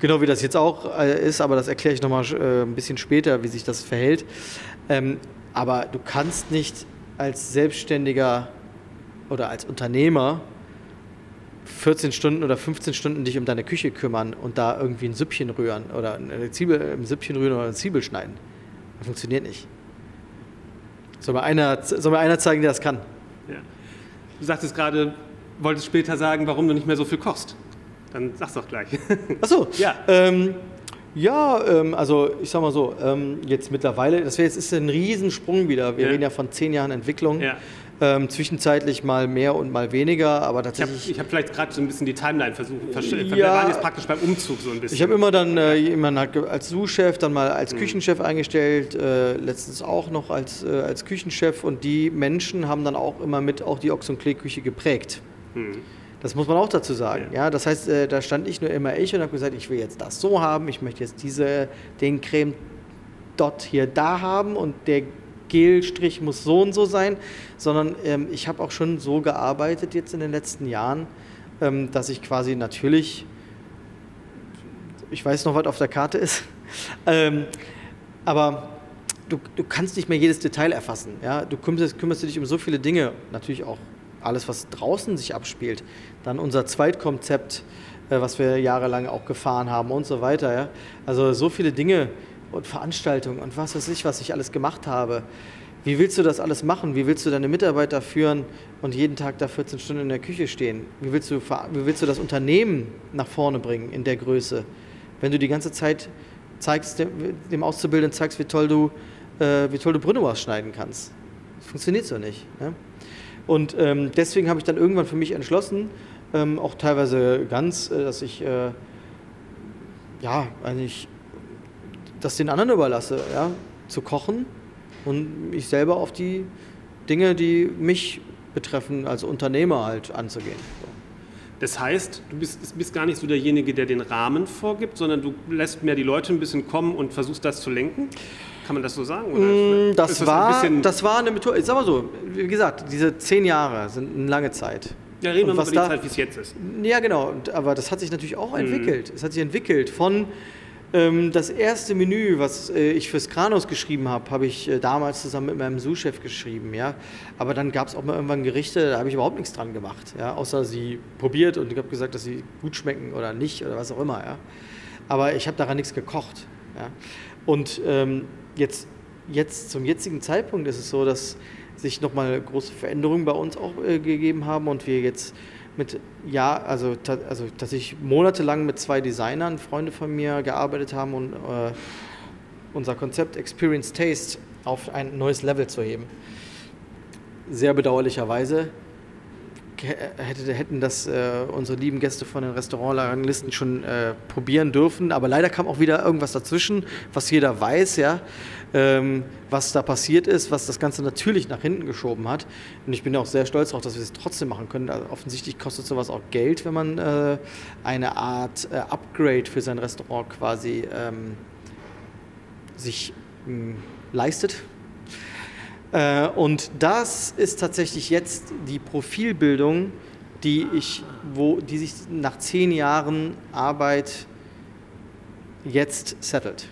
genau wie das jetzt auch äh, ist, aber das erkläre ich nochmal äh, ein bisschen später, wie sich das verhält. Ähm, aber du kannst nicht als Selbstständiger oder als Unternehmer 14 Stunden oder 15 Stunden dich um deine Küche kümmern und da irgendwie ein Süppchen rühren oder eine Zwiebel, ein Süppchen rühren oder eine Zwiebel schneiden. Das funktioniert nicht. Soll mir einer, soll mir einer zeigen, der das kann? Ja. Du sagtest gerade, wolltest später sagen, warum du nicht mehr so viel kochst. Dann sag's doch gleich. Achso, [laughs] ja. Ähm, ja, ähm, also ich sag mal so, ähm, jetzt mittlerweile, das wäre jetzt ist ein Riesensprung wieder. Wir ja. reden ja von zehn Jahren Entwicklung. Ja. Ähm, zwischenzeitlich mal mehr und mal weniger, aber tatsächlich. Ich habe hab vielleicht gerade so ein bisschen die Timeline versucht. Ja, wir waren jetzt praktisch beim Umzug so ein bisschen. Ich habe immer dann äh, jemanden halt als Sous-Chef, dann mal als mhm. Küchenchef eingestellt, äh, letztens auch noch als, äh, als Küchenchef und die Menschen haben dann auch immer mit auch die Ochs- und Klee-Küche geprägt. Mhm. Das muss man auch dazu sagen. Ja. ja das heißt, äh, da stand nicht nur immer ich und habe gesagt, ich will jetzt das so haben, ich möchte jetzt diese, den Creme dort hier da haben und der Gelstrich muss so und so sein, sondern ähm, ich habe auch schon so gearbeitet jetzt in den letzten Jahren, ähm, dass ich quasi natürlich, ich weiß noch, was auf der Karte ist, [laughs] ähm, aber du, du kannst nicht mehr jedes Detail erfassen. Ja? Du kümmerst, kümmerst dich um so viele Dinge, natürlich auch alles, was draußen sich abspielt. Dann unser Zweitkonzept, äh, was wir jahrelang auch gefahren haben und so weiter. Ja? Also so viele Dinge und Veranstaltungen und was weiß ich, was ich alles gemacht habe. Wie willst du das alles machen? Wie willst du deine Mitarbeiter führen und jeden Tag da 14 Stunden in der Küche stehen? Wie willst du, wie willst du das Unternehmen nach vorne bringen in der Größe? Wenn du die ganze Zeit zeigst, dem Auszubildenden zeigst, wie toll du, äh, du Brünne ausschneiden kannst. Das funktioniert so nicht. Ne? Und ähm, deswegen habe ich dann irgendwann für mich entschlossen, ähm, auch teilweise ganz, äh, dass ich äh, ja eigentlich das den anderen überlasse, ja, zu kochen und mich selber auf die Dinge, die mich betreffen, als Unternehmer halt anzugehen. So. Das heißt, du bist, bist, gar nicht so derjenige, der den Rahmen vorgibt, sondern du lässt mehr die Leute ein bisschen kommen und versuchst das zu lenken? Kann man das so sagen? Mm, das, das, war, das war eine Methode. Ich sag mal so, wie gesagt, diese zehn Jahre sind eine lange Zeit. Ja, reden wir mal über die da, Zeit, wie es jetzt ist. Ja, genau. Aber das hat sich natürlich auch mhm. entwickelt. Es hat sich entwickelt von das erste Menü, was äh, ich fürs Kranos geschrieben habe, habe ich äh, damals zusammen mit meinem Sous-Chef geschrieben. Ja? Aber dann gab es auch mal irgendwann Gerichte, da habe ich überhaupt nichts dran gemacht. Ja? Außer sie probiert und ich habe gesagt, dass sie gut schmecken oder nicht oder was auch immer. Ja? Aber ich habe daran nichts gekocht. Ja? Und ähm, jetzt, jetzt zum jetzigen Zeitpunkt ist es so, dass sich nochmal große Veränderungen bei uns auch äh, gegeben haben und wir jetzt mit, ja, also, also dass ich monatelang mit zwei Designern, Freunde von mir, gearbeitet haben und äh, unser Konzept Experience Taste auf ein neues Level zu heben. Sehr bedauerlicherweise hätte, hätten das äh, unsere lieben Gäste von den Restaurantranglisten schon äh, probieren dürfen. Aber leider kam auch wieder irgendwas dazwischen, was jeder weiß, ja, was da passiert ist, was das Ganze natürlich nach hinten geschoben hat. Und ich bin auch sehr stolz darauf, dass wir es trotzdem machen können. Also offensichtlich kostet sowas auch Geld, wenn man äh, eine Art äh, Upgrade für sein Restaurant quasi ähm, sich mh, leistet äh, und das ist tatsächlich jetzt die Profilbildung, die, ich, wo, die sich nach zehn Jahren Arbeit jetzt settelt.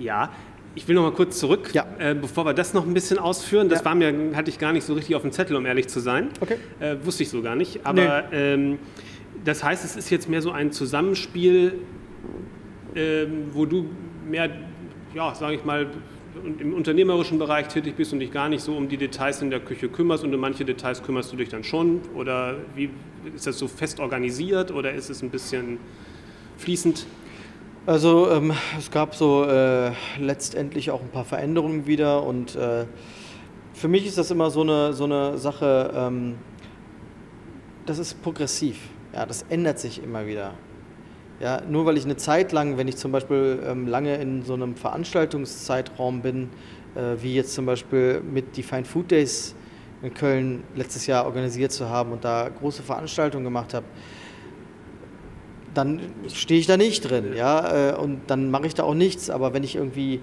Ja, ich will noch mal kurz zurück, ja. äh, bevor wir das noch ein bisschen ausführen. Das ja. war mir, hatte ich gar nicht so richtig auf dem Zettel, um ehrlich zu sein. Okay. Äh, wusste ich so gar nicht. Aber nee. ähm, das heißt, es ist jetzt mehr so ein Zusammenspiel, äh, wo du mehr, ja, sage ich mal, im unternehmerischen Bereich tätig bist und dich gar nicht so um die Details in der Küche kümmerst und um manche Details kümmerst du dich dann schon? Oder wie ist das so fest organisiert oder ist es ein bisschen fließend? Also ähm, es gab so äh, letztendlich auch ein paar Veränderungen wieder und äh, für mich ist das immer so eine, so eine Sache, ähm, das ist progressiv. Ja, das ändert sich immer wieder. Ja, nur weil ich eine Zeit lang, wenn ich zum Beispiel ähm, lange in so einem Veranstaltungszeitraum bin, äh, wie jetzt zum Beispiel mit die Fine Food Days in Köln letztes Jahr organisiert zu haben und da große Veranstaltungen gemacht habe, dann stehe ich da nicht drin, ja, äh, und dann mache ich da auch nichts. Aber wenn ich irgendwie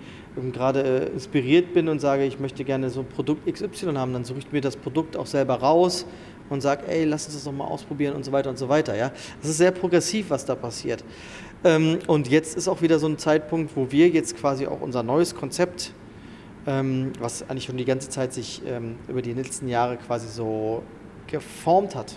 gerade äh, inspiriert bin und sage, ich möchte gerne so ein Produkt XY haben, dann suche ich mir das Produkt auch selber raus und sage, ey, lass uns das doch mal ausprobieren und so weiter und so weiter. Ja? Das ist sehr progressiv, was da passiert. Ähm, und jetzt ist auch wieder so ein Zeitpunkt, wo wir jetzt quasi auch unser neues Konzept, ähm, was eigentlich schon die ganze Zeit sich ähm, über die letzten Jahre quasi so geformt hat.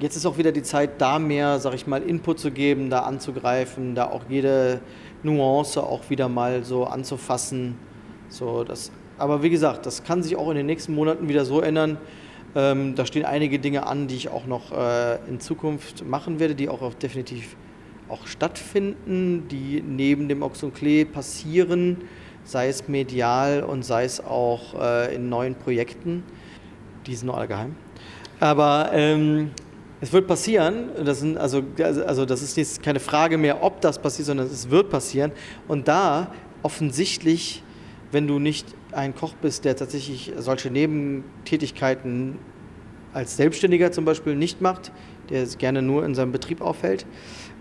Jetzt ist auch wieder die Zeit, da mehr, sag ich mal, Input zu geben, da anzugreifen, da auch jede Nuance auch wieder mal so anzufassen. So, das aber wie gesagt, das kann sich auch in den nächsten Monaten wieder so ändern. Ähm, da stehen einige Dinge an, die ich auch noch äh, in Zukunft machen werde, die auch, auch definitiv auch stattfinden, die neben dem Ochs und Klee passieren, sei es medial und sei es auch äh, in neuen Projekten. Die sind nur alle geheim. Aber ähm, es wird passieren. Das, sind also, also das ist jetzt keine Frage mehr, ob das passiert, sondern es wird passieren. Und da offensichtlich, wenn du nicht ein Koch bist, der tatsächlich solche Nebentätigkeiten als Selbstständiger zum Beispiel nicht macht, der gerne nur in seinem Betrieb aufhält,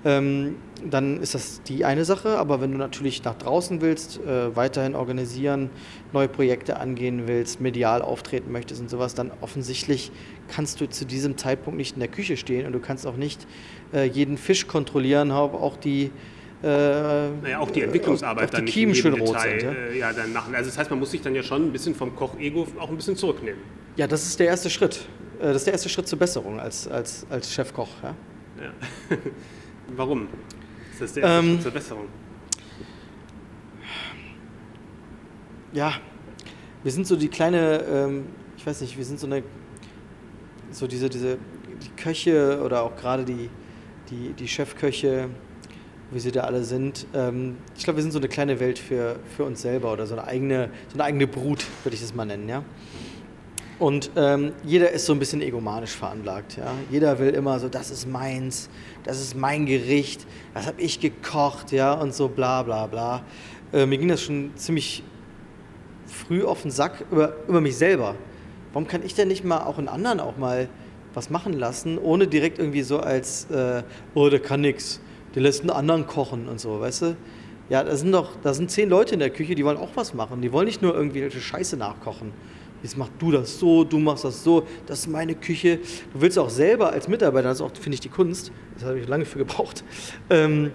ähm, dann ist das die eine Sache. Aber wenn du natürlich nach draußen willst, äh, weiterhin organisieren, neue Projekte angehen willst, medial auftreten möchtest und sowas, dann offensichtlich kannst du zu diesem Zeitpunkt nicht in der Küche stehen und du kannst auch nicht äh, jeden Fisch kontrollieren, auch die äh, naja, auch die Entwicklungsarbeit dann die Kiemen schön rot sind. Ja? Äh, ja? dann machen. Also das heißt, man muss sich dann ja schon ein bisschen vom Koch-Ego auch ein bisschen zurücknehmen. Ja, das ist der erste Schritt. Äh, das ist der erste Schritt zur Besserung als, als, als Chefkoch. Ja? ja. [laughs] Warum? Ist das der erste ähm, Schritt zur Besserung? Ja, wir sind so die kleine, ähm, ich weiß nicht, wir sind so eine, so diese, diese die Köche oder auch gerade die, die, die Chefköche, wie sie da alle sind. Ähm, ich glaube, wir sind so eine kleine Welt für, für uns selber oder so eine eigene, so eine eigene Brut, würde ich das mal nennen, ja. Und ähm, jeder ist so ein bisschen egomanisch veranlagt. Ja? Jeder will immer so, das ist meins, das ist mein Gericht, das habe ich gekocht, ja, und so bla bla bla. Äh, mir ging das schon ziemlich früh auf den Sack über, über mich selber. Warum kann ich denn nicht mal auch in anderen auch mal was machen lassen, ohne direkt irgendwie so als, äh, oh, der kann nichts der lässt einen anderen kochen und so, weißt du? Ja, da sind doch, da sind zehn Leute in der Küche, die wollen auch was machen. Die wollen nicht nur irgendwie Scheiße nachkochen. Jetzt machst du das so, du machst das so, das ist meine Küche. Du willst auch selber als Mitarbeiter, das ist auch, finde ich, die Kunst, das habe ich lange für gebraucht. Ähm,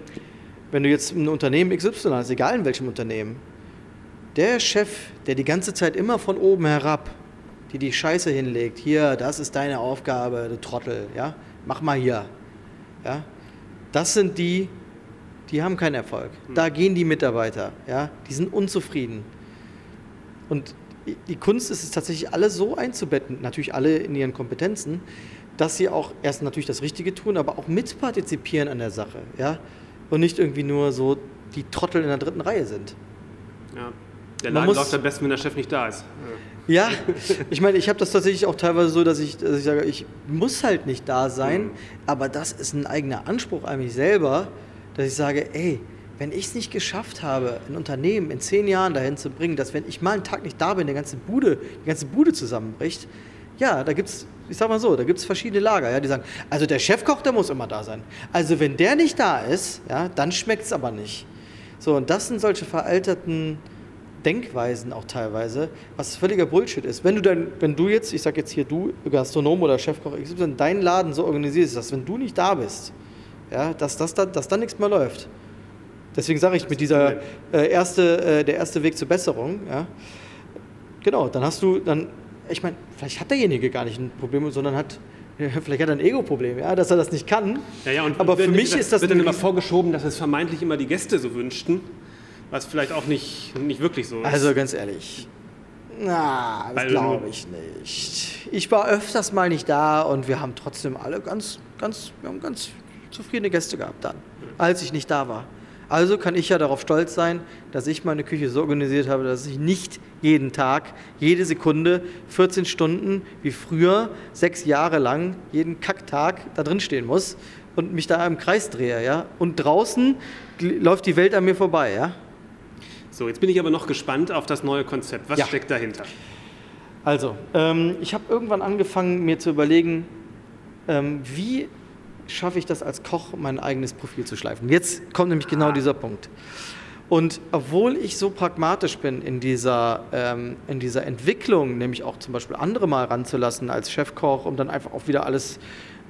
wenn du jetzt ein Unternehmen XY hast, egal in welchem Unternehmen, der Chef, der die ganze Zeit immer von oben herab, die die Scheiße hinlegt, hier, das ist deine Aufgabe, du Trottel, ja, mach mal hier, ja, das sind die, die haben keinen Erfolg. Da hm. gehen die Mitarbeiter, ja, die sind unzufrieden. Und die Kunst ist es tatsächlich, alle so einzubetten, natürlich alle in ihren Kompetenzen, dass sie auch erst natürlich das Richtige tun, aber auch mitpartizipieren an der Sache, ja, und nicht irgendwie nur so die Trottel in der dritten Reihe sind. Ja. Der Laden läuft am besten, wenn der Chef nicht da ist. Ja, [laughs] ich meine, ich habe das tatsächlich auch teilweise so, dass ich, dass ich sage, ich muss halt nicht da sein, mhm. aber das ist ein eigener Anspruch an mich selber, dass ich sage, ey, wenn ich es nicht geschafft habe, ein Unternehmen in zehn Jahren dahin zu bringen, dass wenn ich mal einen Tag nicht da bin, die ganze Bude, die ganze Bude zusammenbricht, ja, da gibt es, ich sag mal so, da gibt es verschiedene Lager, ja, die sagen, also der Chefkoch, der muss immer da sein. Also wenn der nicht da ist, ja, dann schmeckt es aber nicht. So, und das sind solche veralterten Denkweisen auch teilweise, was völliger Bullshit ist. Wenn du dann, wenn du jetzt, ich sag jetzt hier du, Gastronom oder Chefkoch XY, deinen Laden so organisierst, dass wenn du nicht da bist, ja, dass, das dann, dass dann nichts mehr läuft. Deswegen sage ich mit dieser äh, erste, äh, der erste Weg zur Besserung, ja, genau, dann hast du, dann, ich meine, vielleicht hat derjenige gar nicht ein Problem, sondern hat Vielleicht hat er ein Ego-Problem, ja, dass er das nicht kann. Ja, ja, aber für mich ist das. wird dann immer vorgeschoben, dass es vermeintlich immer die Gäste so wünschten was vielleicht auch nicht, nicht wirklich so ist. Also ganz ehrlich, na, das glaube ich nicht. Ich war öfters mal nicht da und wir haben trotzdem alle ganz, ganz, wir haben ganz zufriedene Gäste gehabt dann, als ich nicht da war. Also kann ich ja darauf stolz sein, dass ich meine Küche so organisiert habe, dass ich nicht jeden Tag, jede Sekunde, 14 Stunden wie früher, sechs Jahre lang, jeden Kacktag da drin stehen muss und mich da im Kreis drehe. Ja? Und draußen läuft die Welt an mir vorbei. Ja? So, jetzt bin ich aber noch gespannt auf das neue Konzept. Was ja. steckt dahinter? Also, ähm, ich habe irgendwann angefangen, mir zu überlegen, ähm, wie schaffe ich das als Koch, mein eigenes Profil zu schleifen. Jetzt kommt nämlich genau dieser Punkt. Und obwohl ich so pragmatisch bin in dieser, ähm, in dieser Entwicklung, nämlich auch zum Beispiel andere mal ranzulassen als Chefkoch, um dann einfach auch wieder alles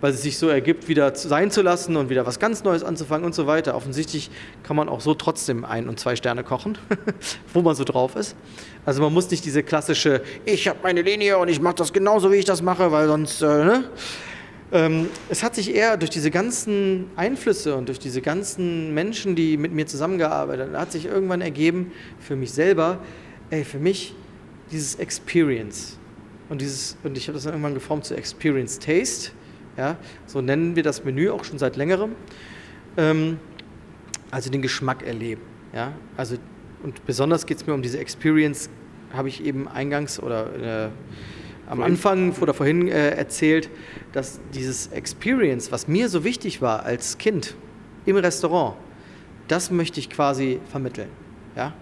weil es sich so ergibt, wieder sein zu lassen und wieder was ganz Neues anzufangen und so weiter. Offensichtlich kann man auch so trotzdem ein- und zwei Sterne kochen, [laughs] wo man so drauf ist. Also man muss nicht diese klassische, ich habe meine Linie und ich mache das genauso, wie ich das mache, weil sonst, äh, ne? Ähm, es hat sich eher durch diese ganzen Einflüsse und durch diese ganzen Menschen, die mit mir zusammengearbeitet haben, hat sich irgendwann ergeben, für mich selber, ey, für mich dieses Experience. Und, dieses, und ich habe das dann irgendwann geformt zu Experience Taste ja, so nennen wir das Menü auch schon seit längerem. Ähm, also den Geschmack erleben. Ja? Also, und besonders geht es mir um diese Experience, habe ich eben eingangs oder äh, am Anfang oder vorhin äh, erzählt, dass dieses Experience, was mir so wichtig war als Kind im Restaurant, das möchte ich quasi vermitteln. Ja?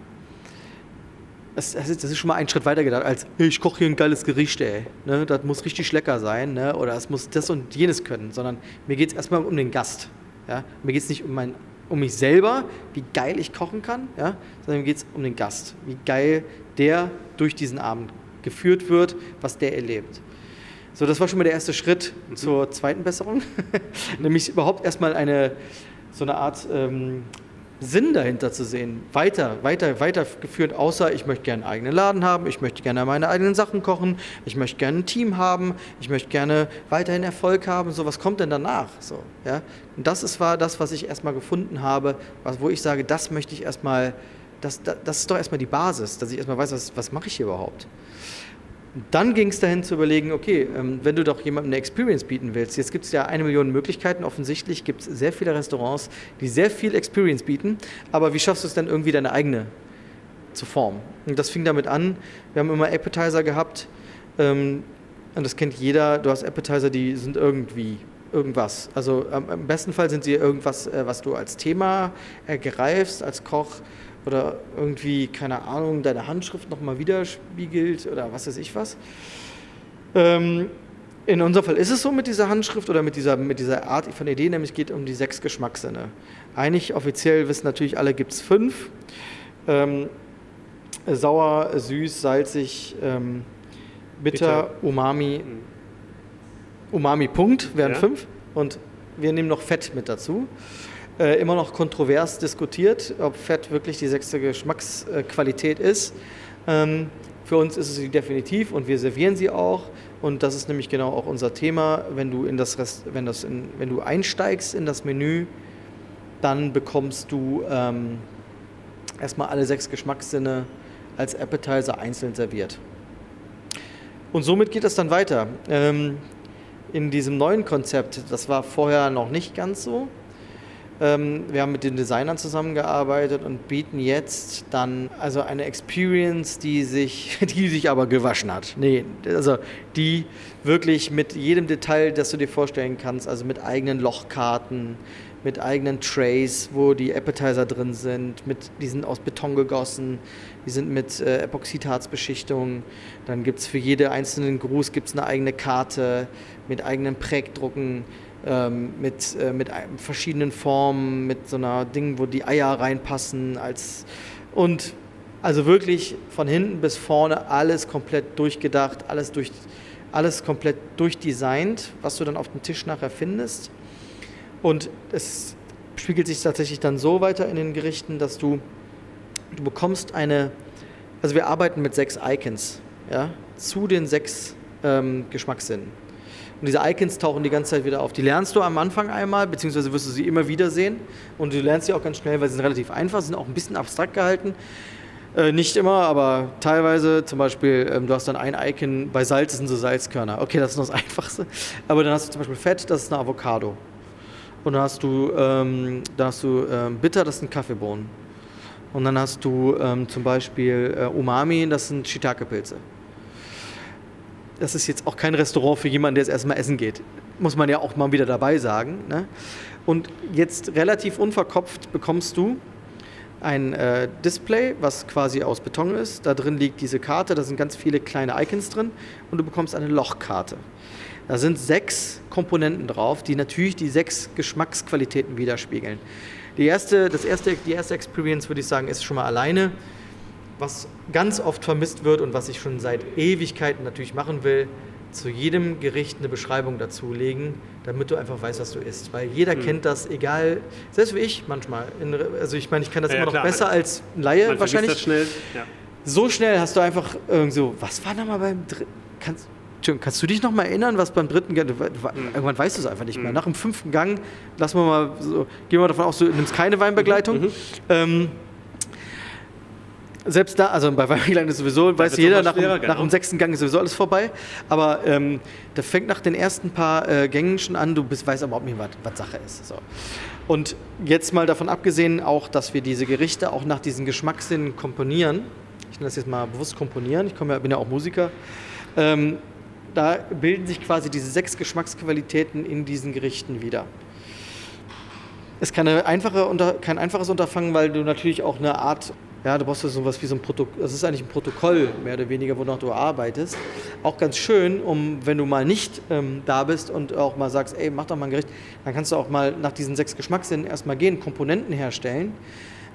das, das, ist, schon mal einen Schritt weiter gedacht, als ich koche hier ein geiles Gericht, ey. Ne, das muss richtig lecker sein, ne? oder es muss das und jenes können, sondern mir geht es erstmal um den Gast. Ja? Mir geht es nicht um, mein, um mich selber, wie geil ich kochen kann, ja? sondern mir geht es um den Gast, wie geil der durch diesen Abend geführt wird, was der erlebt. So, das war schon mal der erste Schritt mhm. zur zweiten Besserung, [laughs] nämlich überhaupt erstmal eine so eine Art ähm, Sinn dahinter zu sehen, weiter, weiter, weitergeführt, außer ich möchte gerne einen eigenen Laden haben, ich möchte gerne meine eigenen Sachen kochen, ich möchte gerne ein Team haben, ich möchte gerne weiterhin Erfolg haben. So, was kommt denn danach? So, ja? Und das ist, war das, was ich erstmal gefunden habe, was, wo ich sage, das möchte ich erstmal, das, das, das ist doch erstmal die Basis, dass ich erstmal weiß, was, was mache ich hier überhaupt. Dann ging es dahin zu überlegen, okay, ähm, wenn du doch jemandem eine Experience bieten willst, jetzt gibt es ja eine Million Möglichkeiten, offensichtlich gibt es sehr viele Restaurants, die sehr viel Experience bieten, aber wie schaffst du es dann irgendwie deine eigene zu formen? Und das fing damit an, wir haben immer Appetizer gehabt. Ähm, und das kennt jeder, du hast Appetizer, die sind irgendwie irgendwas. Also im besten Fall sind sie irgendwas, äh, was du als Thema ergreifst, als Koch oder irgendwie, keine Ahnung, deine Handschrift nochmal widerspiegelt oder was weiß ich was. Ähm, in unserem Fall ist es so mit dieser Handschrift oder mit dieser, mit dieser Art von Idee, nämlich geht um die sechs Geschmackssinne. Eigentlich offiziell wissen natürlich alle, gibt es fünf. Ähm, sauer, süß, salzig, ähm, bitter, bitter, Umami. Mhm. Umami Punkt wären ja. fünf und wir nehmen noch Fett mit dazu äh, immer noch kontrovers diskutiert, ob Fett wirklich die sechste Geschmacksqualität ist. Ähm, für uns ist es sie definitiv und wir servieren sie auch. Und das ist nämlich genau auch unser Thema. Wenn du, in das Rest, wenn das in, wenn du einsteigst in das Menü, dann bekommst du ähm, erstmal alle sechs Geschmackssinne als Appetizer einzeln serviert. Und somit geht es dann weiter. Ähm, in diesem neuen Konzept, das war vorher noch nicht ganz so, wir haben mit den Designern zusammengearbeitet und bieten jetzt dann also eine Experience, die sich, [laughs] die sich aber gewaschen hat. Nee, also die wirklich mit jedem Detail, das du dir vorstellen kannst, also mit eigenen Lochkarten, mit eigenen Trays, wo die Appetizer drin sind, mit, die sind aus Beton gegossen, die sind mit äh, Epoxidharzbeschichtung. Dann gibt es für jeden einzelnen Gruß gibt's eine eigene Karte mit eigenen Prägdrucken ähm, mit, äh, mit verschiedenen Formen, mit so einer Ding, wo die Eier reinpassen. Als, und also wirklich von hinten bis vorne alles komplett durchgedacht, alles, durch, alles komplett durchdesignt, was du dann auf dem Tisch nachher findest. Und es spiegelt sich tatsächlich dann so weiter in den Gerichten, dass du, du bekommst eine, also wir arbeiten mit sechs Icons, ja, zu den sechs ähm, Geschmackssinnen. Und diese Icons tauchen die ganze Zeit wieder auf. Die lernst du am Anfang einmal, beziehungsweise wirst du sie immer wieder sehen. Und du lernst sie auch ganz schnell, weil sie sind relativ einfach, sind auch ein bisschen abstrakt gehalten. Äh, nicht immer, aber teilweise. Zum Beispiel, ähm, du hast dann ein Icon, bei Salz sind so Salzkörner. Okay, das ist noch das [laughs] Einfachste. Aber dann hast du zum Beispiel Fett, das ist eine Avocado. Und dann hast du, ähm, dann hast du ähm, Bitter, das sind Kaffeebohnen. Und dann hast du ähm, zum Beispiel äh, Umami, das sind Shiitake-Pilze das ist jetzt auch kein Restaurant für jemanden, der jetzt erstmal essen geht. Muss man ja auch mal wieder dabei sagen. Ne? Und jetzt relativ unverkopft bekommst du ein äh, Display, was quasi aus Beton ist. Da drin liegt diese Karte, da sind ganz viele kleine Icons drin und du bekommst eine Lochkarte. Da sind sechs Komponenten drauf, die natürlich die sechs Geschmacksqualitäten widerspiegeln. Die erste, das erste, die erste Experience, würde ich sagen, ist schon mal alleine was ganz oft vermisst wird und was ich schon seit Ewigkeiten natürlich machen will, zu jedem Gericht eine Beschreibung dazulegen, damit du einfach weißt, was du isst. Weil jeder mhm. kennt das, egal, selbst wie ich manchmal. In, also ich meine, ich kann das ja, immer noch klar, besser als ein Laie man wahrscheinlich. Das schnell. Ja. So schnell hast du einfach irgendwie so, was war da mal beim dritten? Kannst, kannst du dich noch mal erinnern, was beim dritten Gang, mhm. irgendwann weißt du es einfach nicht mehr. Mhm. Nach dem fünften Gang, lassen wir mal so, gehen wir davon aus, du nimmst keine Weinbegleitung. Mhm. Ähm, selbst da, also bei Weinglang ist sowieso, da weiß jeder, nach, schwerer, nach dem sechsten Gang ist sowieso alles vorbei. Aber ähm, da fängt nach den ersten paar äh, Gängen schon an, du bist, weißt aber überhaupt nicht, was Sache ist. So. Und jetzt mal davon abgesehen, auch, dass wir diese Gerichte auch nach diesen Geschmackssinnen komponieren. Ich nenne das jetzt mal bewusst komponieren, ich ja, bin ja auch Musiker. Ähm, da bilden sich quasi diese sechs Geschmacksqualitäten in diesen Gerichten wieder. Es ist keine einfache, kein einfaches Unterfangen, weil du natürlich auch eine Art ja, du brauchst so sowas wie so ein Protokoll, das ist eigentlich ein Protokoll, mehr oder weniger, wonach du arbeitest. Auch ganz schön, um, wenn du mal nicht ähm, da bist und auch mal sagst, ey, mach doch mal ein Gericht, dann kannst du auch mal nach diesen sechs Geschmackssinnen erstmal gehen, Komponenten herstellen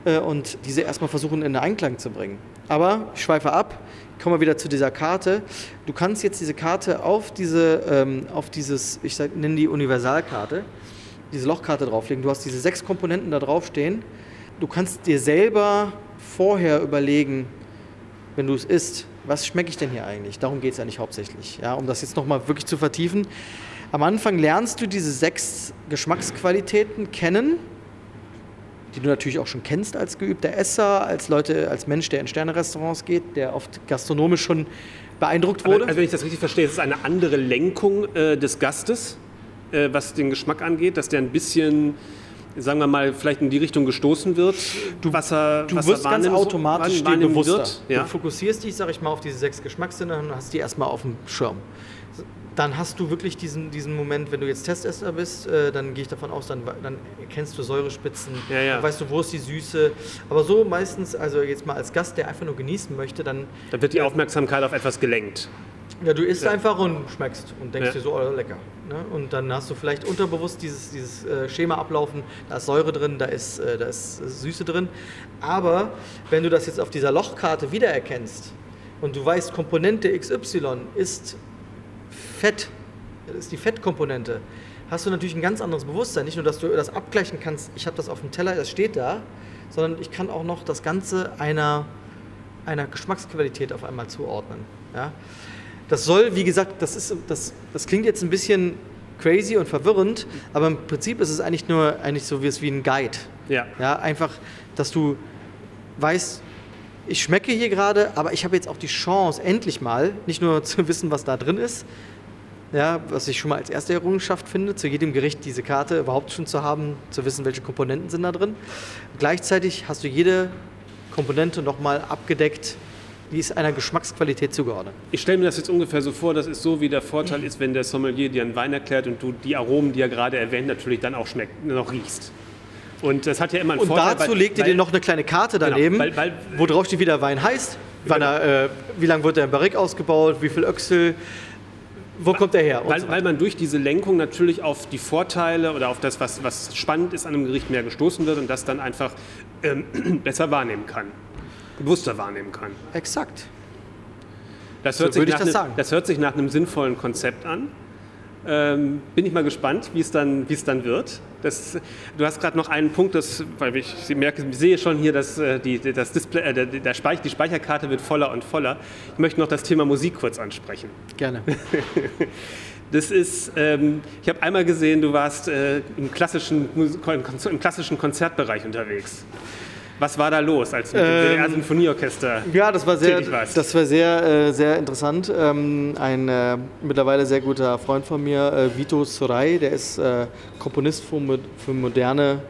äh, und diese erstmal versuchen in den Einklang zu bringen. Aber ich schweife ab, kommen wir wieder zu dieser Karte. Du kannst jetzt diese Karte auf diese, ähm, auf dieses, ich nenne die Universalkarte, diese Lochkarte drauflegen. Du hast diese sechs Komponenten da draufstehen du kannst dir selber vorher überlegen, wenn du es isst, was schmecke ich denn hier eigentlich? Darum geht es eigentlich hauptsächlich. Ja, um das jetzt nochmal wirklich zu vertiefen. Am Anfang lernst du diese sechs Geschmacksqualitäten kennen, die du natürlich auch schon kennst als geübter Esser, als Leute, als Mensch, der in Sternerestaurants geht, der oft gastronomisch schon beeindruckt wurde. Also wenn ich das richtig verstehe, ist es eine andere Lenkung äh, des Gastes, äh, was den Geschmack angeht, dass der ein bisschen sagen wir mal, vielleicht in die Richtung gestoßen wird, du, was er Du was wirst er ganz automatisch dir bewusster. Wird, ja? Du fokussierst dich, sag ich mal, auf diese sechs Geschmackssinne und hast die erstmal auf dem Schirm. Dann hast du wirklich diesen, diesen Moment, wenn du jetzt Testesser bist, äh, dann gehe ich davon aus, dann, dann kennst du Säurespitzen, ja, ja. dann weißt du, wo ist die Süße. Aber so meistens, also jetzt mal als Gast, der einfach nur genießen möchte, dann. Da wird die Aufmerksamkeit auf etwas gelenkt. Ja, du isst ja. einfach und schmeckst und denkst ja. dir so, oh, lecker. Ne? Und dann hast du vielleicht unterbewusst dieses, dieses äh, Schema ablaufen, da ist Säure drin, da ist, äh, da ist Süße drin. Aber wenn du das jetzt auf dieser Lochkarte wiedererkennst und du weißt, Komponente XY ist Fett, ist die Fettkomponente, hast du natürlich ein ganz anderes Bewusstsein. Nicht nur, dass du das abgleichen kannst, ich habe das auf dem Teller, das steht da, sondern ich kann auch noch das Ganze einer, einer Geschmacksqualität auf einmal zuordnen. Ja? Das soll, wie gesagt, das, ist, das, das klingt jetzt ein bisschen crazy und verwirrend, aber im Prinzip ist es eigentlich nur eigentlich so wie, wie ein Guide. Ja. ja. Einfach, dass du weißt, ich schmecke hier gerade, aber ich habe jetzt auch die Chance, endlich mal nicht nur [laughs] zu wissen, was da drin ist, ja, was ich schon mal als erste Errungenschaft finde, zu jedem Gericht diese Karte überhaupt schon zu haben, zu wissen, welche Komponenten sind da drin. Gleichzeitig hast du jede Komponente nochmal abgedeckt die ist einer Geschmacksqualität zugeordnet. Ich stelle mir das jetzt ungefähr so vor, das ist so, wie der Vorteil ist, wenn der Sommelier dir einen Wein erklärt und du die Aromen, die er gerade erwähnt, natürlich dann auch schmeckt, noch riechst. Und das hat ja immer einen und Vorteil. Und dazu legt ihr dir noch eine kleine Karte genau, daneben, genau, weil, weil, wo drauf steht, wie der Wein heißt, genau. er, äh, wie lange wird der im Barrique ausgebaut, wie viel Öchsel, wo kommt der her? Weil, so weil, man durch diese Lenkung natürlich auf die Vorteile oder auf das, was, was spannend ist an einem Gericht, mehr gestoßen wird und das dann einfach ähm, [clears throat] besser wahrnehmen kann bewusster wahrnehmen kann. Exakt. Das hört, so sich, nach das, einem, das hört sich nach einem sinnvollen Konzept an. Ähm, bin ich mal gespannt, wie es dann, es dann wird. Das, du hast gerade noch einen Punkt, das, weil ich merke, ich sehe schon hier, dass äh, die, das Display, äh, der, der Speich, die Speicherkarte wird voller und voller. Ich möchte noch das Thema Musik kurz ansprechen. Gerne. [laughs] Das ist, ähm, ich habe einmal gesehen, du warst äh, im, klassischen, im klassischen Konzertbereich unterwegs. Was war da los, als mit dem ähm, Sinfonieorchester Ja, das war sehr, das war sehr, äh, sehr interessant. Ähm, ein äh, mittlerweile sehr guter Freund von mir, äh, Vito Sorai, der ist äh, Komponist für, für moderne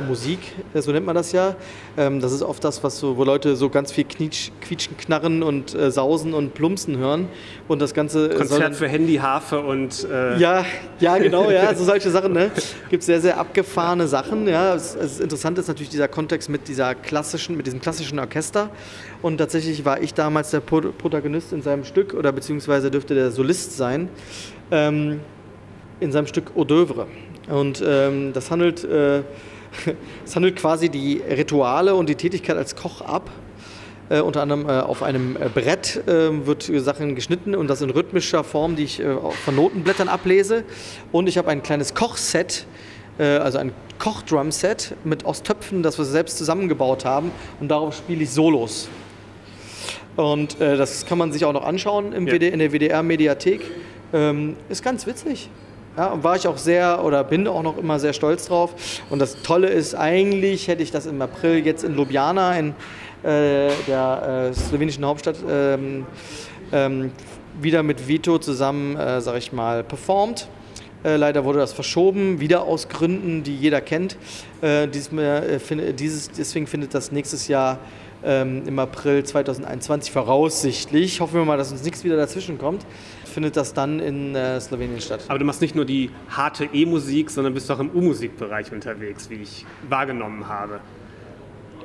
Musik, äh, so nennt man das ja. Ähm, das ist oft das, was so, wo Leute so ganz viel Knietsch, Quietschen, Knarren und äh, Sausen und Plumpsen hören. Und das Ganze. Konzert für Handy, Harfe und. Äh ja, ja, genau, ja, so [laughs] solche Sachen. Ne? Gibt sehr, sehr abgefahrene Sachen. Ja, es, es interessant ist natürlich dieser Kontext mit dieser klassischen, mit diesem klassischen Orchester. Und tatsächlich war ich damals der Protagonist in seinem Stück oder beziehungsweise dürfte der Solist sein. Ähm, in seinem Stück Hors d'oeuvre. Und ähm, das handelt äh, [laughs] es handelt quasi die Rituale und die Tätigkeit als Koch ab. Äh, unter anderem äh, auf einem äh, Brett äh, wird Sachen geschnitten und das in rhythmischer Form, die ich äh, von Notenblättern ablese. Und ich habe ein kleines Kochset, äh, also ein Kochdrumset mit aus Töpfen, das wir selbst zusammengebaut haben. Und darauf spiele ich Solos. Und das kann man sich auch noch anschauen im ja. WD, in der WDR-Mediathek. Ähm, ist ganz witzig. Ja, war ich auch sehr oder bin auch noch immer sehr stolz drauf. Und das Tolle ist, eigentlich hätte ich das im April jetzt in Ljubljana, in äh, der äh, slowenischen Hauptstadt, ähm, ähm, wieder mit Vito zusammen, äh, sag ich mal, performt. Äh, leider wurde das verschoben, wieder aus Gründen, die jeder kennt. Äh, diesmal, äh, find, dieses, deswegen findet das nächstes Jahr ähm, im April 2021 voraussichtlich. Hoffen wir mal, dass uns nichts wieder dazwischen kommt findet das dann in äh, Slowenien statt. Aber du machst nicht nur die harte E-Musik, sondern bist auch im U-Musikbereich unterwegs, wie ich wahrgenommen habe.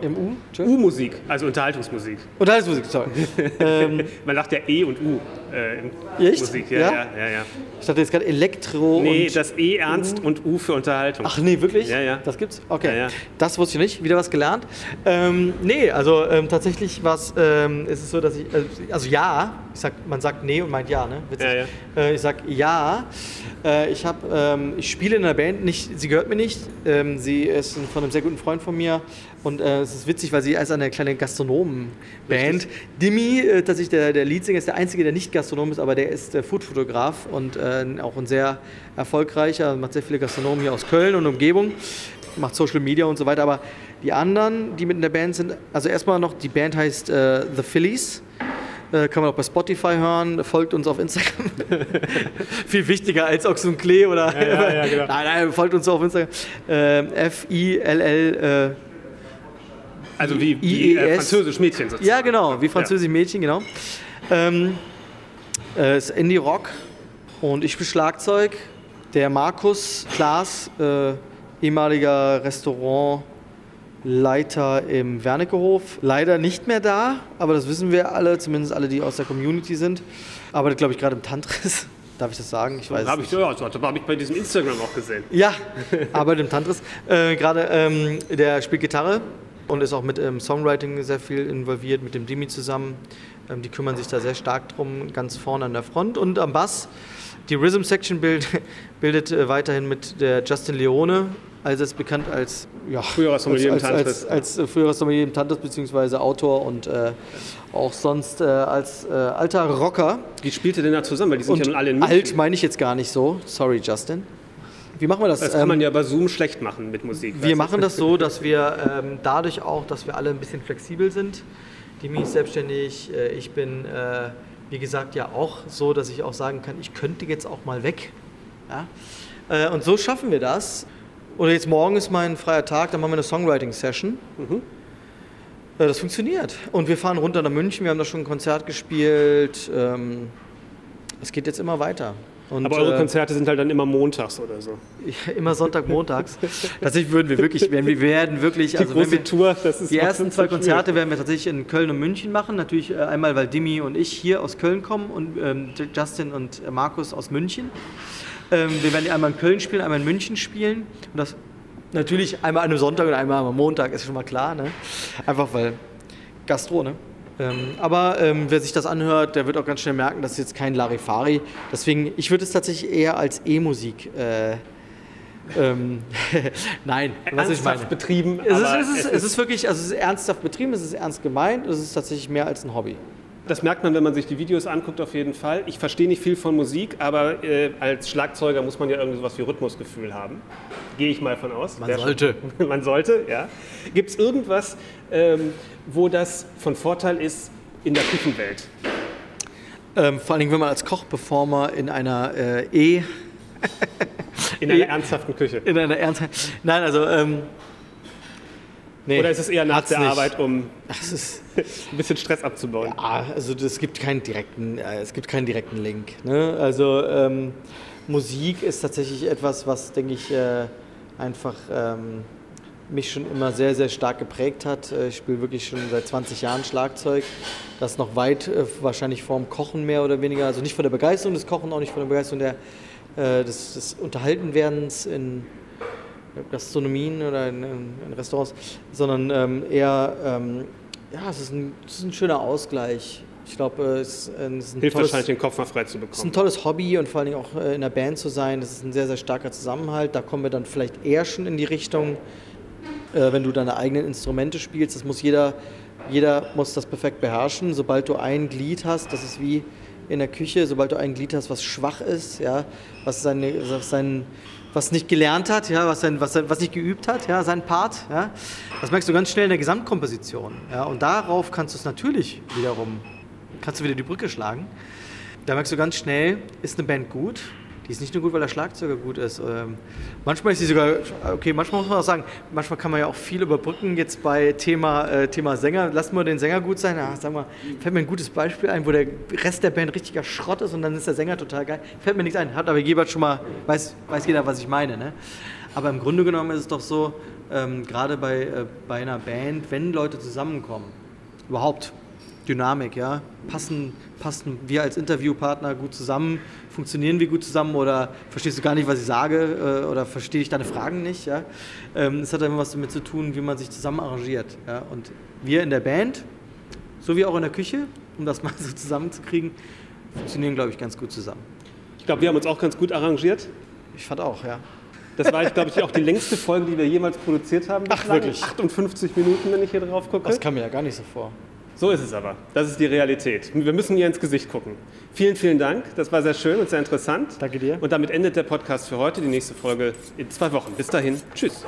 Im U? U-Musik, also Unterhaltungsmusik. Unterhaltungsmusik, sorry. [laughs] ähm, Man sagt ja E und U äh, in Echt? Musik. Ja, ja, ja. ja, ja. Ich dachte jetzt gerade Elektro Nee, das E ernst U. und U für Unterhaltung. Ach nee, wirklich? Ja, ja. Das gibt's? Okay. Ja. Das wusste ich nicht. Wieder was gelernt. Ähm, nee, also ähm, tatsächlich was, ähm, ist es so, dass ich, also, also ja, ich sag, man sagt nee und meint ja, ne? Witzig. Ja, ja. Äh, ich sag ja. Äh, ich habe, ähm, ich spiele in einer Band, nicht, sie gehört mir nicht. Ähm, sie ist von einem sehr guten Freund von mir Und äh, es ist witzig, weil sie ist eine kleine Gastronomen-Band. Dimi, äh, tatsächlich der, der Leadsänger, ist der einzige, der nicht Gastronom ist, aber der ist äh, Foodfotograf und äh, auch ein sehr erfolgreicher, macht sehr viele Gastronomen hier aus Köln und Umgebung, macht Social Media und so weiter. Aber die anderen, die mit in der Band sind, also erstmal noch, die Band heißt äh, The Phillies. Äh, kann man auch bei Spotify hören, folgt uns auf Instagram. [laughs] Viel wichtiger als Ochs und Klee oder. Ja, ja, ja, [laughs] genau. nein, nein, folgt uns auf Instagram. Äh, F-I-L-L. Also wie, wie äh, französisch Mädchen sozusagen. Ja, genau, wie französisch Mädchen, genau. Ähm, äh, ist Indie-Rock und ich spiele Schlagzeug. Der Markus Klaas, äh, ehemaliger Restaurantleiter im Wernickehof, leider nicht mehr da, aber das wissen wir alle, zumindest alle, die aus der Community sind. Arbeitet, glaube ich, gerade im Tantris. [laughs] Darf ich das sagen? Ich weiß. Habe ich, ja, das habe ich bei diesem Instagram auch gesehen. Ja, arbeitet im Tantris. Äh, gerade ähm, der spielt Gitarre und ist auch mit ähm, Songwriting sehr viel involviert, mit dem Dimi zusammen. Ähm, die kümmern sich da sehr stark drum, ganz vorne an der Front. Und am Bass, die Rhythm Section bild, [laughs] bildet äh, weiterhin mit der Justin Leone, allseits bekannt als ja, früherer Sommelier als, als, als, als, äh, früherer Sommelier im Tantris, beziehungsweise Autor und äh, auch sonst äh, als äh, alter Rocker. Wie spielte denn da zusammen? Weil die sind und ja nun alle in München. Alt meine ich jetzt gar nicht so. Sorry, Justin. Wie machen wir das? Das kann man ähm, ja bei Zoom schlecht machen mit Musik. Wir machen das so, [laughs] dass wir ähm, dadurch auch, dass wir alle ein bisschen flexibel sind. Dimi ist selbstständig, äh, ich bin, äh, wie gesagt, ja auch so, dass ich auch sagen kann, ich könnte jetzt auch mal weg. Ja? Äh, und so schaffen wir das. Oder jetzt morgen ist mein freier Tag, dann machen wir eine Songwriting-Session. Mhm. Äh, das funktioniert. Und wir fahren runter nach München, wir haben da schon ein Konzert gespielt. Ähm, es geht jetzt immer weiter. Und, Aber eure äh, Konzerte sind halt dann immer montags oder so. Ja, immer Sonntag, montags. [laughs] tatsächlich würden wir wirklich, werden, wir werden wirklich, die also große wir, Tour, das ist die ersten zwei Konzerte werden wir tatsächlich in Köln und München machen. Natürlich äh, einmal, weil Dimi und ich hier aus Köln kommen und ähm, Justin und Markus aus München. Ähm, wir werden einmal in Köln spielen, einmal in München spielen. Und das natürlich einmal an einem Sonntag und einmal am Montag, ist schon mal klar. Ne? Einfach weil Gastro, ne? Ähm, aber ähm, wer sich das anhört, der wird auch ganz schnell merken, das ist jetzt kein Larifari. Deswegen, ich würde es tatsächlich eher als E-Musik. Äh, ähm, [laughs] Nein, was ich meine. betrieben. Es ist, es, ist, es ist wirklich, also es ist ernsthaft betrieben, es ist ernst gemeint, es ist tatsächlich mehr als ein Hobby. Das merkt man, wenn man sich die Videos anguckt, auf jeden Fall. Ich verstehe nicht viel von Musik, aber äh, als Schlagzeuger muss man ja irgendwie sowas wie Rhythmusgefühl haben. Gehe ich mal von aus. Man sollte. [laughs] man sollte, ja. Gibt es irgendwas, ähm, wo das von Vorteil ist in der Küchenwelt? Ähm, vor allem, wenn man als Kochperformer in einer äh, E. [laughs] in einer ernsthaften Küche. In einer ernsthaften. Nein, also. Ähm, Nee, Oder ist es eher nach der nicht. Arbeit, um [laughs] ein bisschen Stress abzubauen? Ja, also es gibt keinen direkten, äh, es gibt keinen direkten Link. Ne? Also ähm, Musik ist tatsächlich etwas, was, denke ich, äh, einfach ähm, mich schon immer sehr, sehr stark geprägt hat. Äh, ich spiele wirklich schon seit 20 Jahren Schlagzeug. Das noch weit äh, wahrscheinlich vorm Kochen mehr oder weniger. Also nicht von der Begeisterung des Kochen, auch nicht von der Begeisterung der, äh, des, des Unterhaltenwerdens in Gastronomien oder in, in Restaurants, sondern ähm, eher, ähm, ja, es ist, ein, es ist ein schöner Ausgleich. Ich glaube, es, es, ist ein Hilft tolles, wahrscheinlich, den Kopf mal frei zu bekommen. Es ist ein tolles Hobby und vor allem auch äh, in der Band zu sein. Das ist ein sehr, sehr starker Zusammenhalt. Da kommen wir dann vielleicht eher schon in die Richtung, äh, wenn du deine eigenen Instrumente spielst. Das muss jeder, jeder muss das perfekt beherrschen. Sobald du ein Glied hast, das ist wie in der Küche, sobald du ein Glied hast, was schwach ist, ja, was, seine, seinen was nicht gelernt hat, ja, was, sein, was, was nicht geübt hat, ja, sein Part. Ja, das merkst du ganz schnell in der Gesamtkomposition. Ja, und darauf kannst du es natürlich wiederum, kannst du wieder die Brücke schlagen. Da merkst du ganz schnell, ist eine Band gut die ist nicht nur gut, weil der Schlagzeuger gut ist. Ähm, manchmal ist sie sogar, okay, manchmal muss man auch sagen, manchmal kann man ja auch viel überbrücken. Jetzt bei Thema, äh, Thema Sänger, lassen wir den Sänger gut sein. Ja, sag mal, fällt mir ein gutes Beispiel ein, wo der Rest der Band richtiger Schrott ist und dann ist der Sänger total geil. Fällt mir nichts ein. Hat aber Gebert schon mal, weiß, weiß jeder, was ich meine. Ne? Aber im Grunde genommen ist es doch so, ähm, gerade bei, äh, bei einer Band, wenn Leute zusammenkommen, überhaupt Dynamik, ja, passen, passen wir als Interviewpartner gut zusammen, funktionieren wir gut zusammen oder verstehst du gar nicht, was ich sage äh, oder verstehe ich deine Fragen nicht. Ja? Ähm, es hat immer was damit zu tun, wie man sich zusammen arrangiert. Ja? Und wir in der Band, so wie auch in der Küche, um das [laughs] mal so zusammenzukriegen, funktionieren, glaube ich, ganz gut zusammen. Ich glaube, wir haben uns auch ganz gut arrangiert. Ich fand auch, ja. Das war, glaube ich, auch die längste Folge, die wir jemals produziert haben. Ach, wirklich? 58 Minuten, wenn ich hier drauf gucke. Das kam mir ja gar nicht so vor. So ist es aber. Das ist die Realität. Wir müssen ihr ins Gesicht gucken. Vielen, vielen Dank. Das war sehr schön und sehr interessant. Danke dir. Und damit endet der Podcast für heute. Die nächste Folge in zwei Wochen. Bis dahin. Tschüss.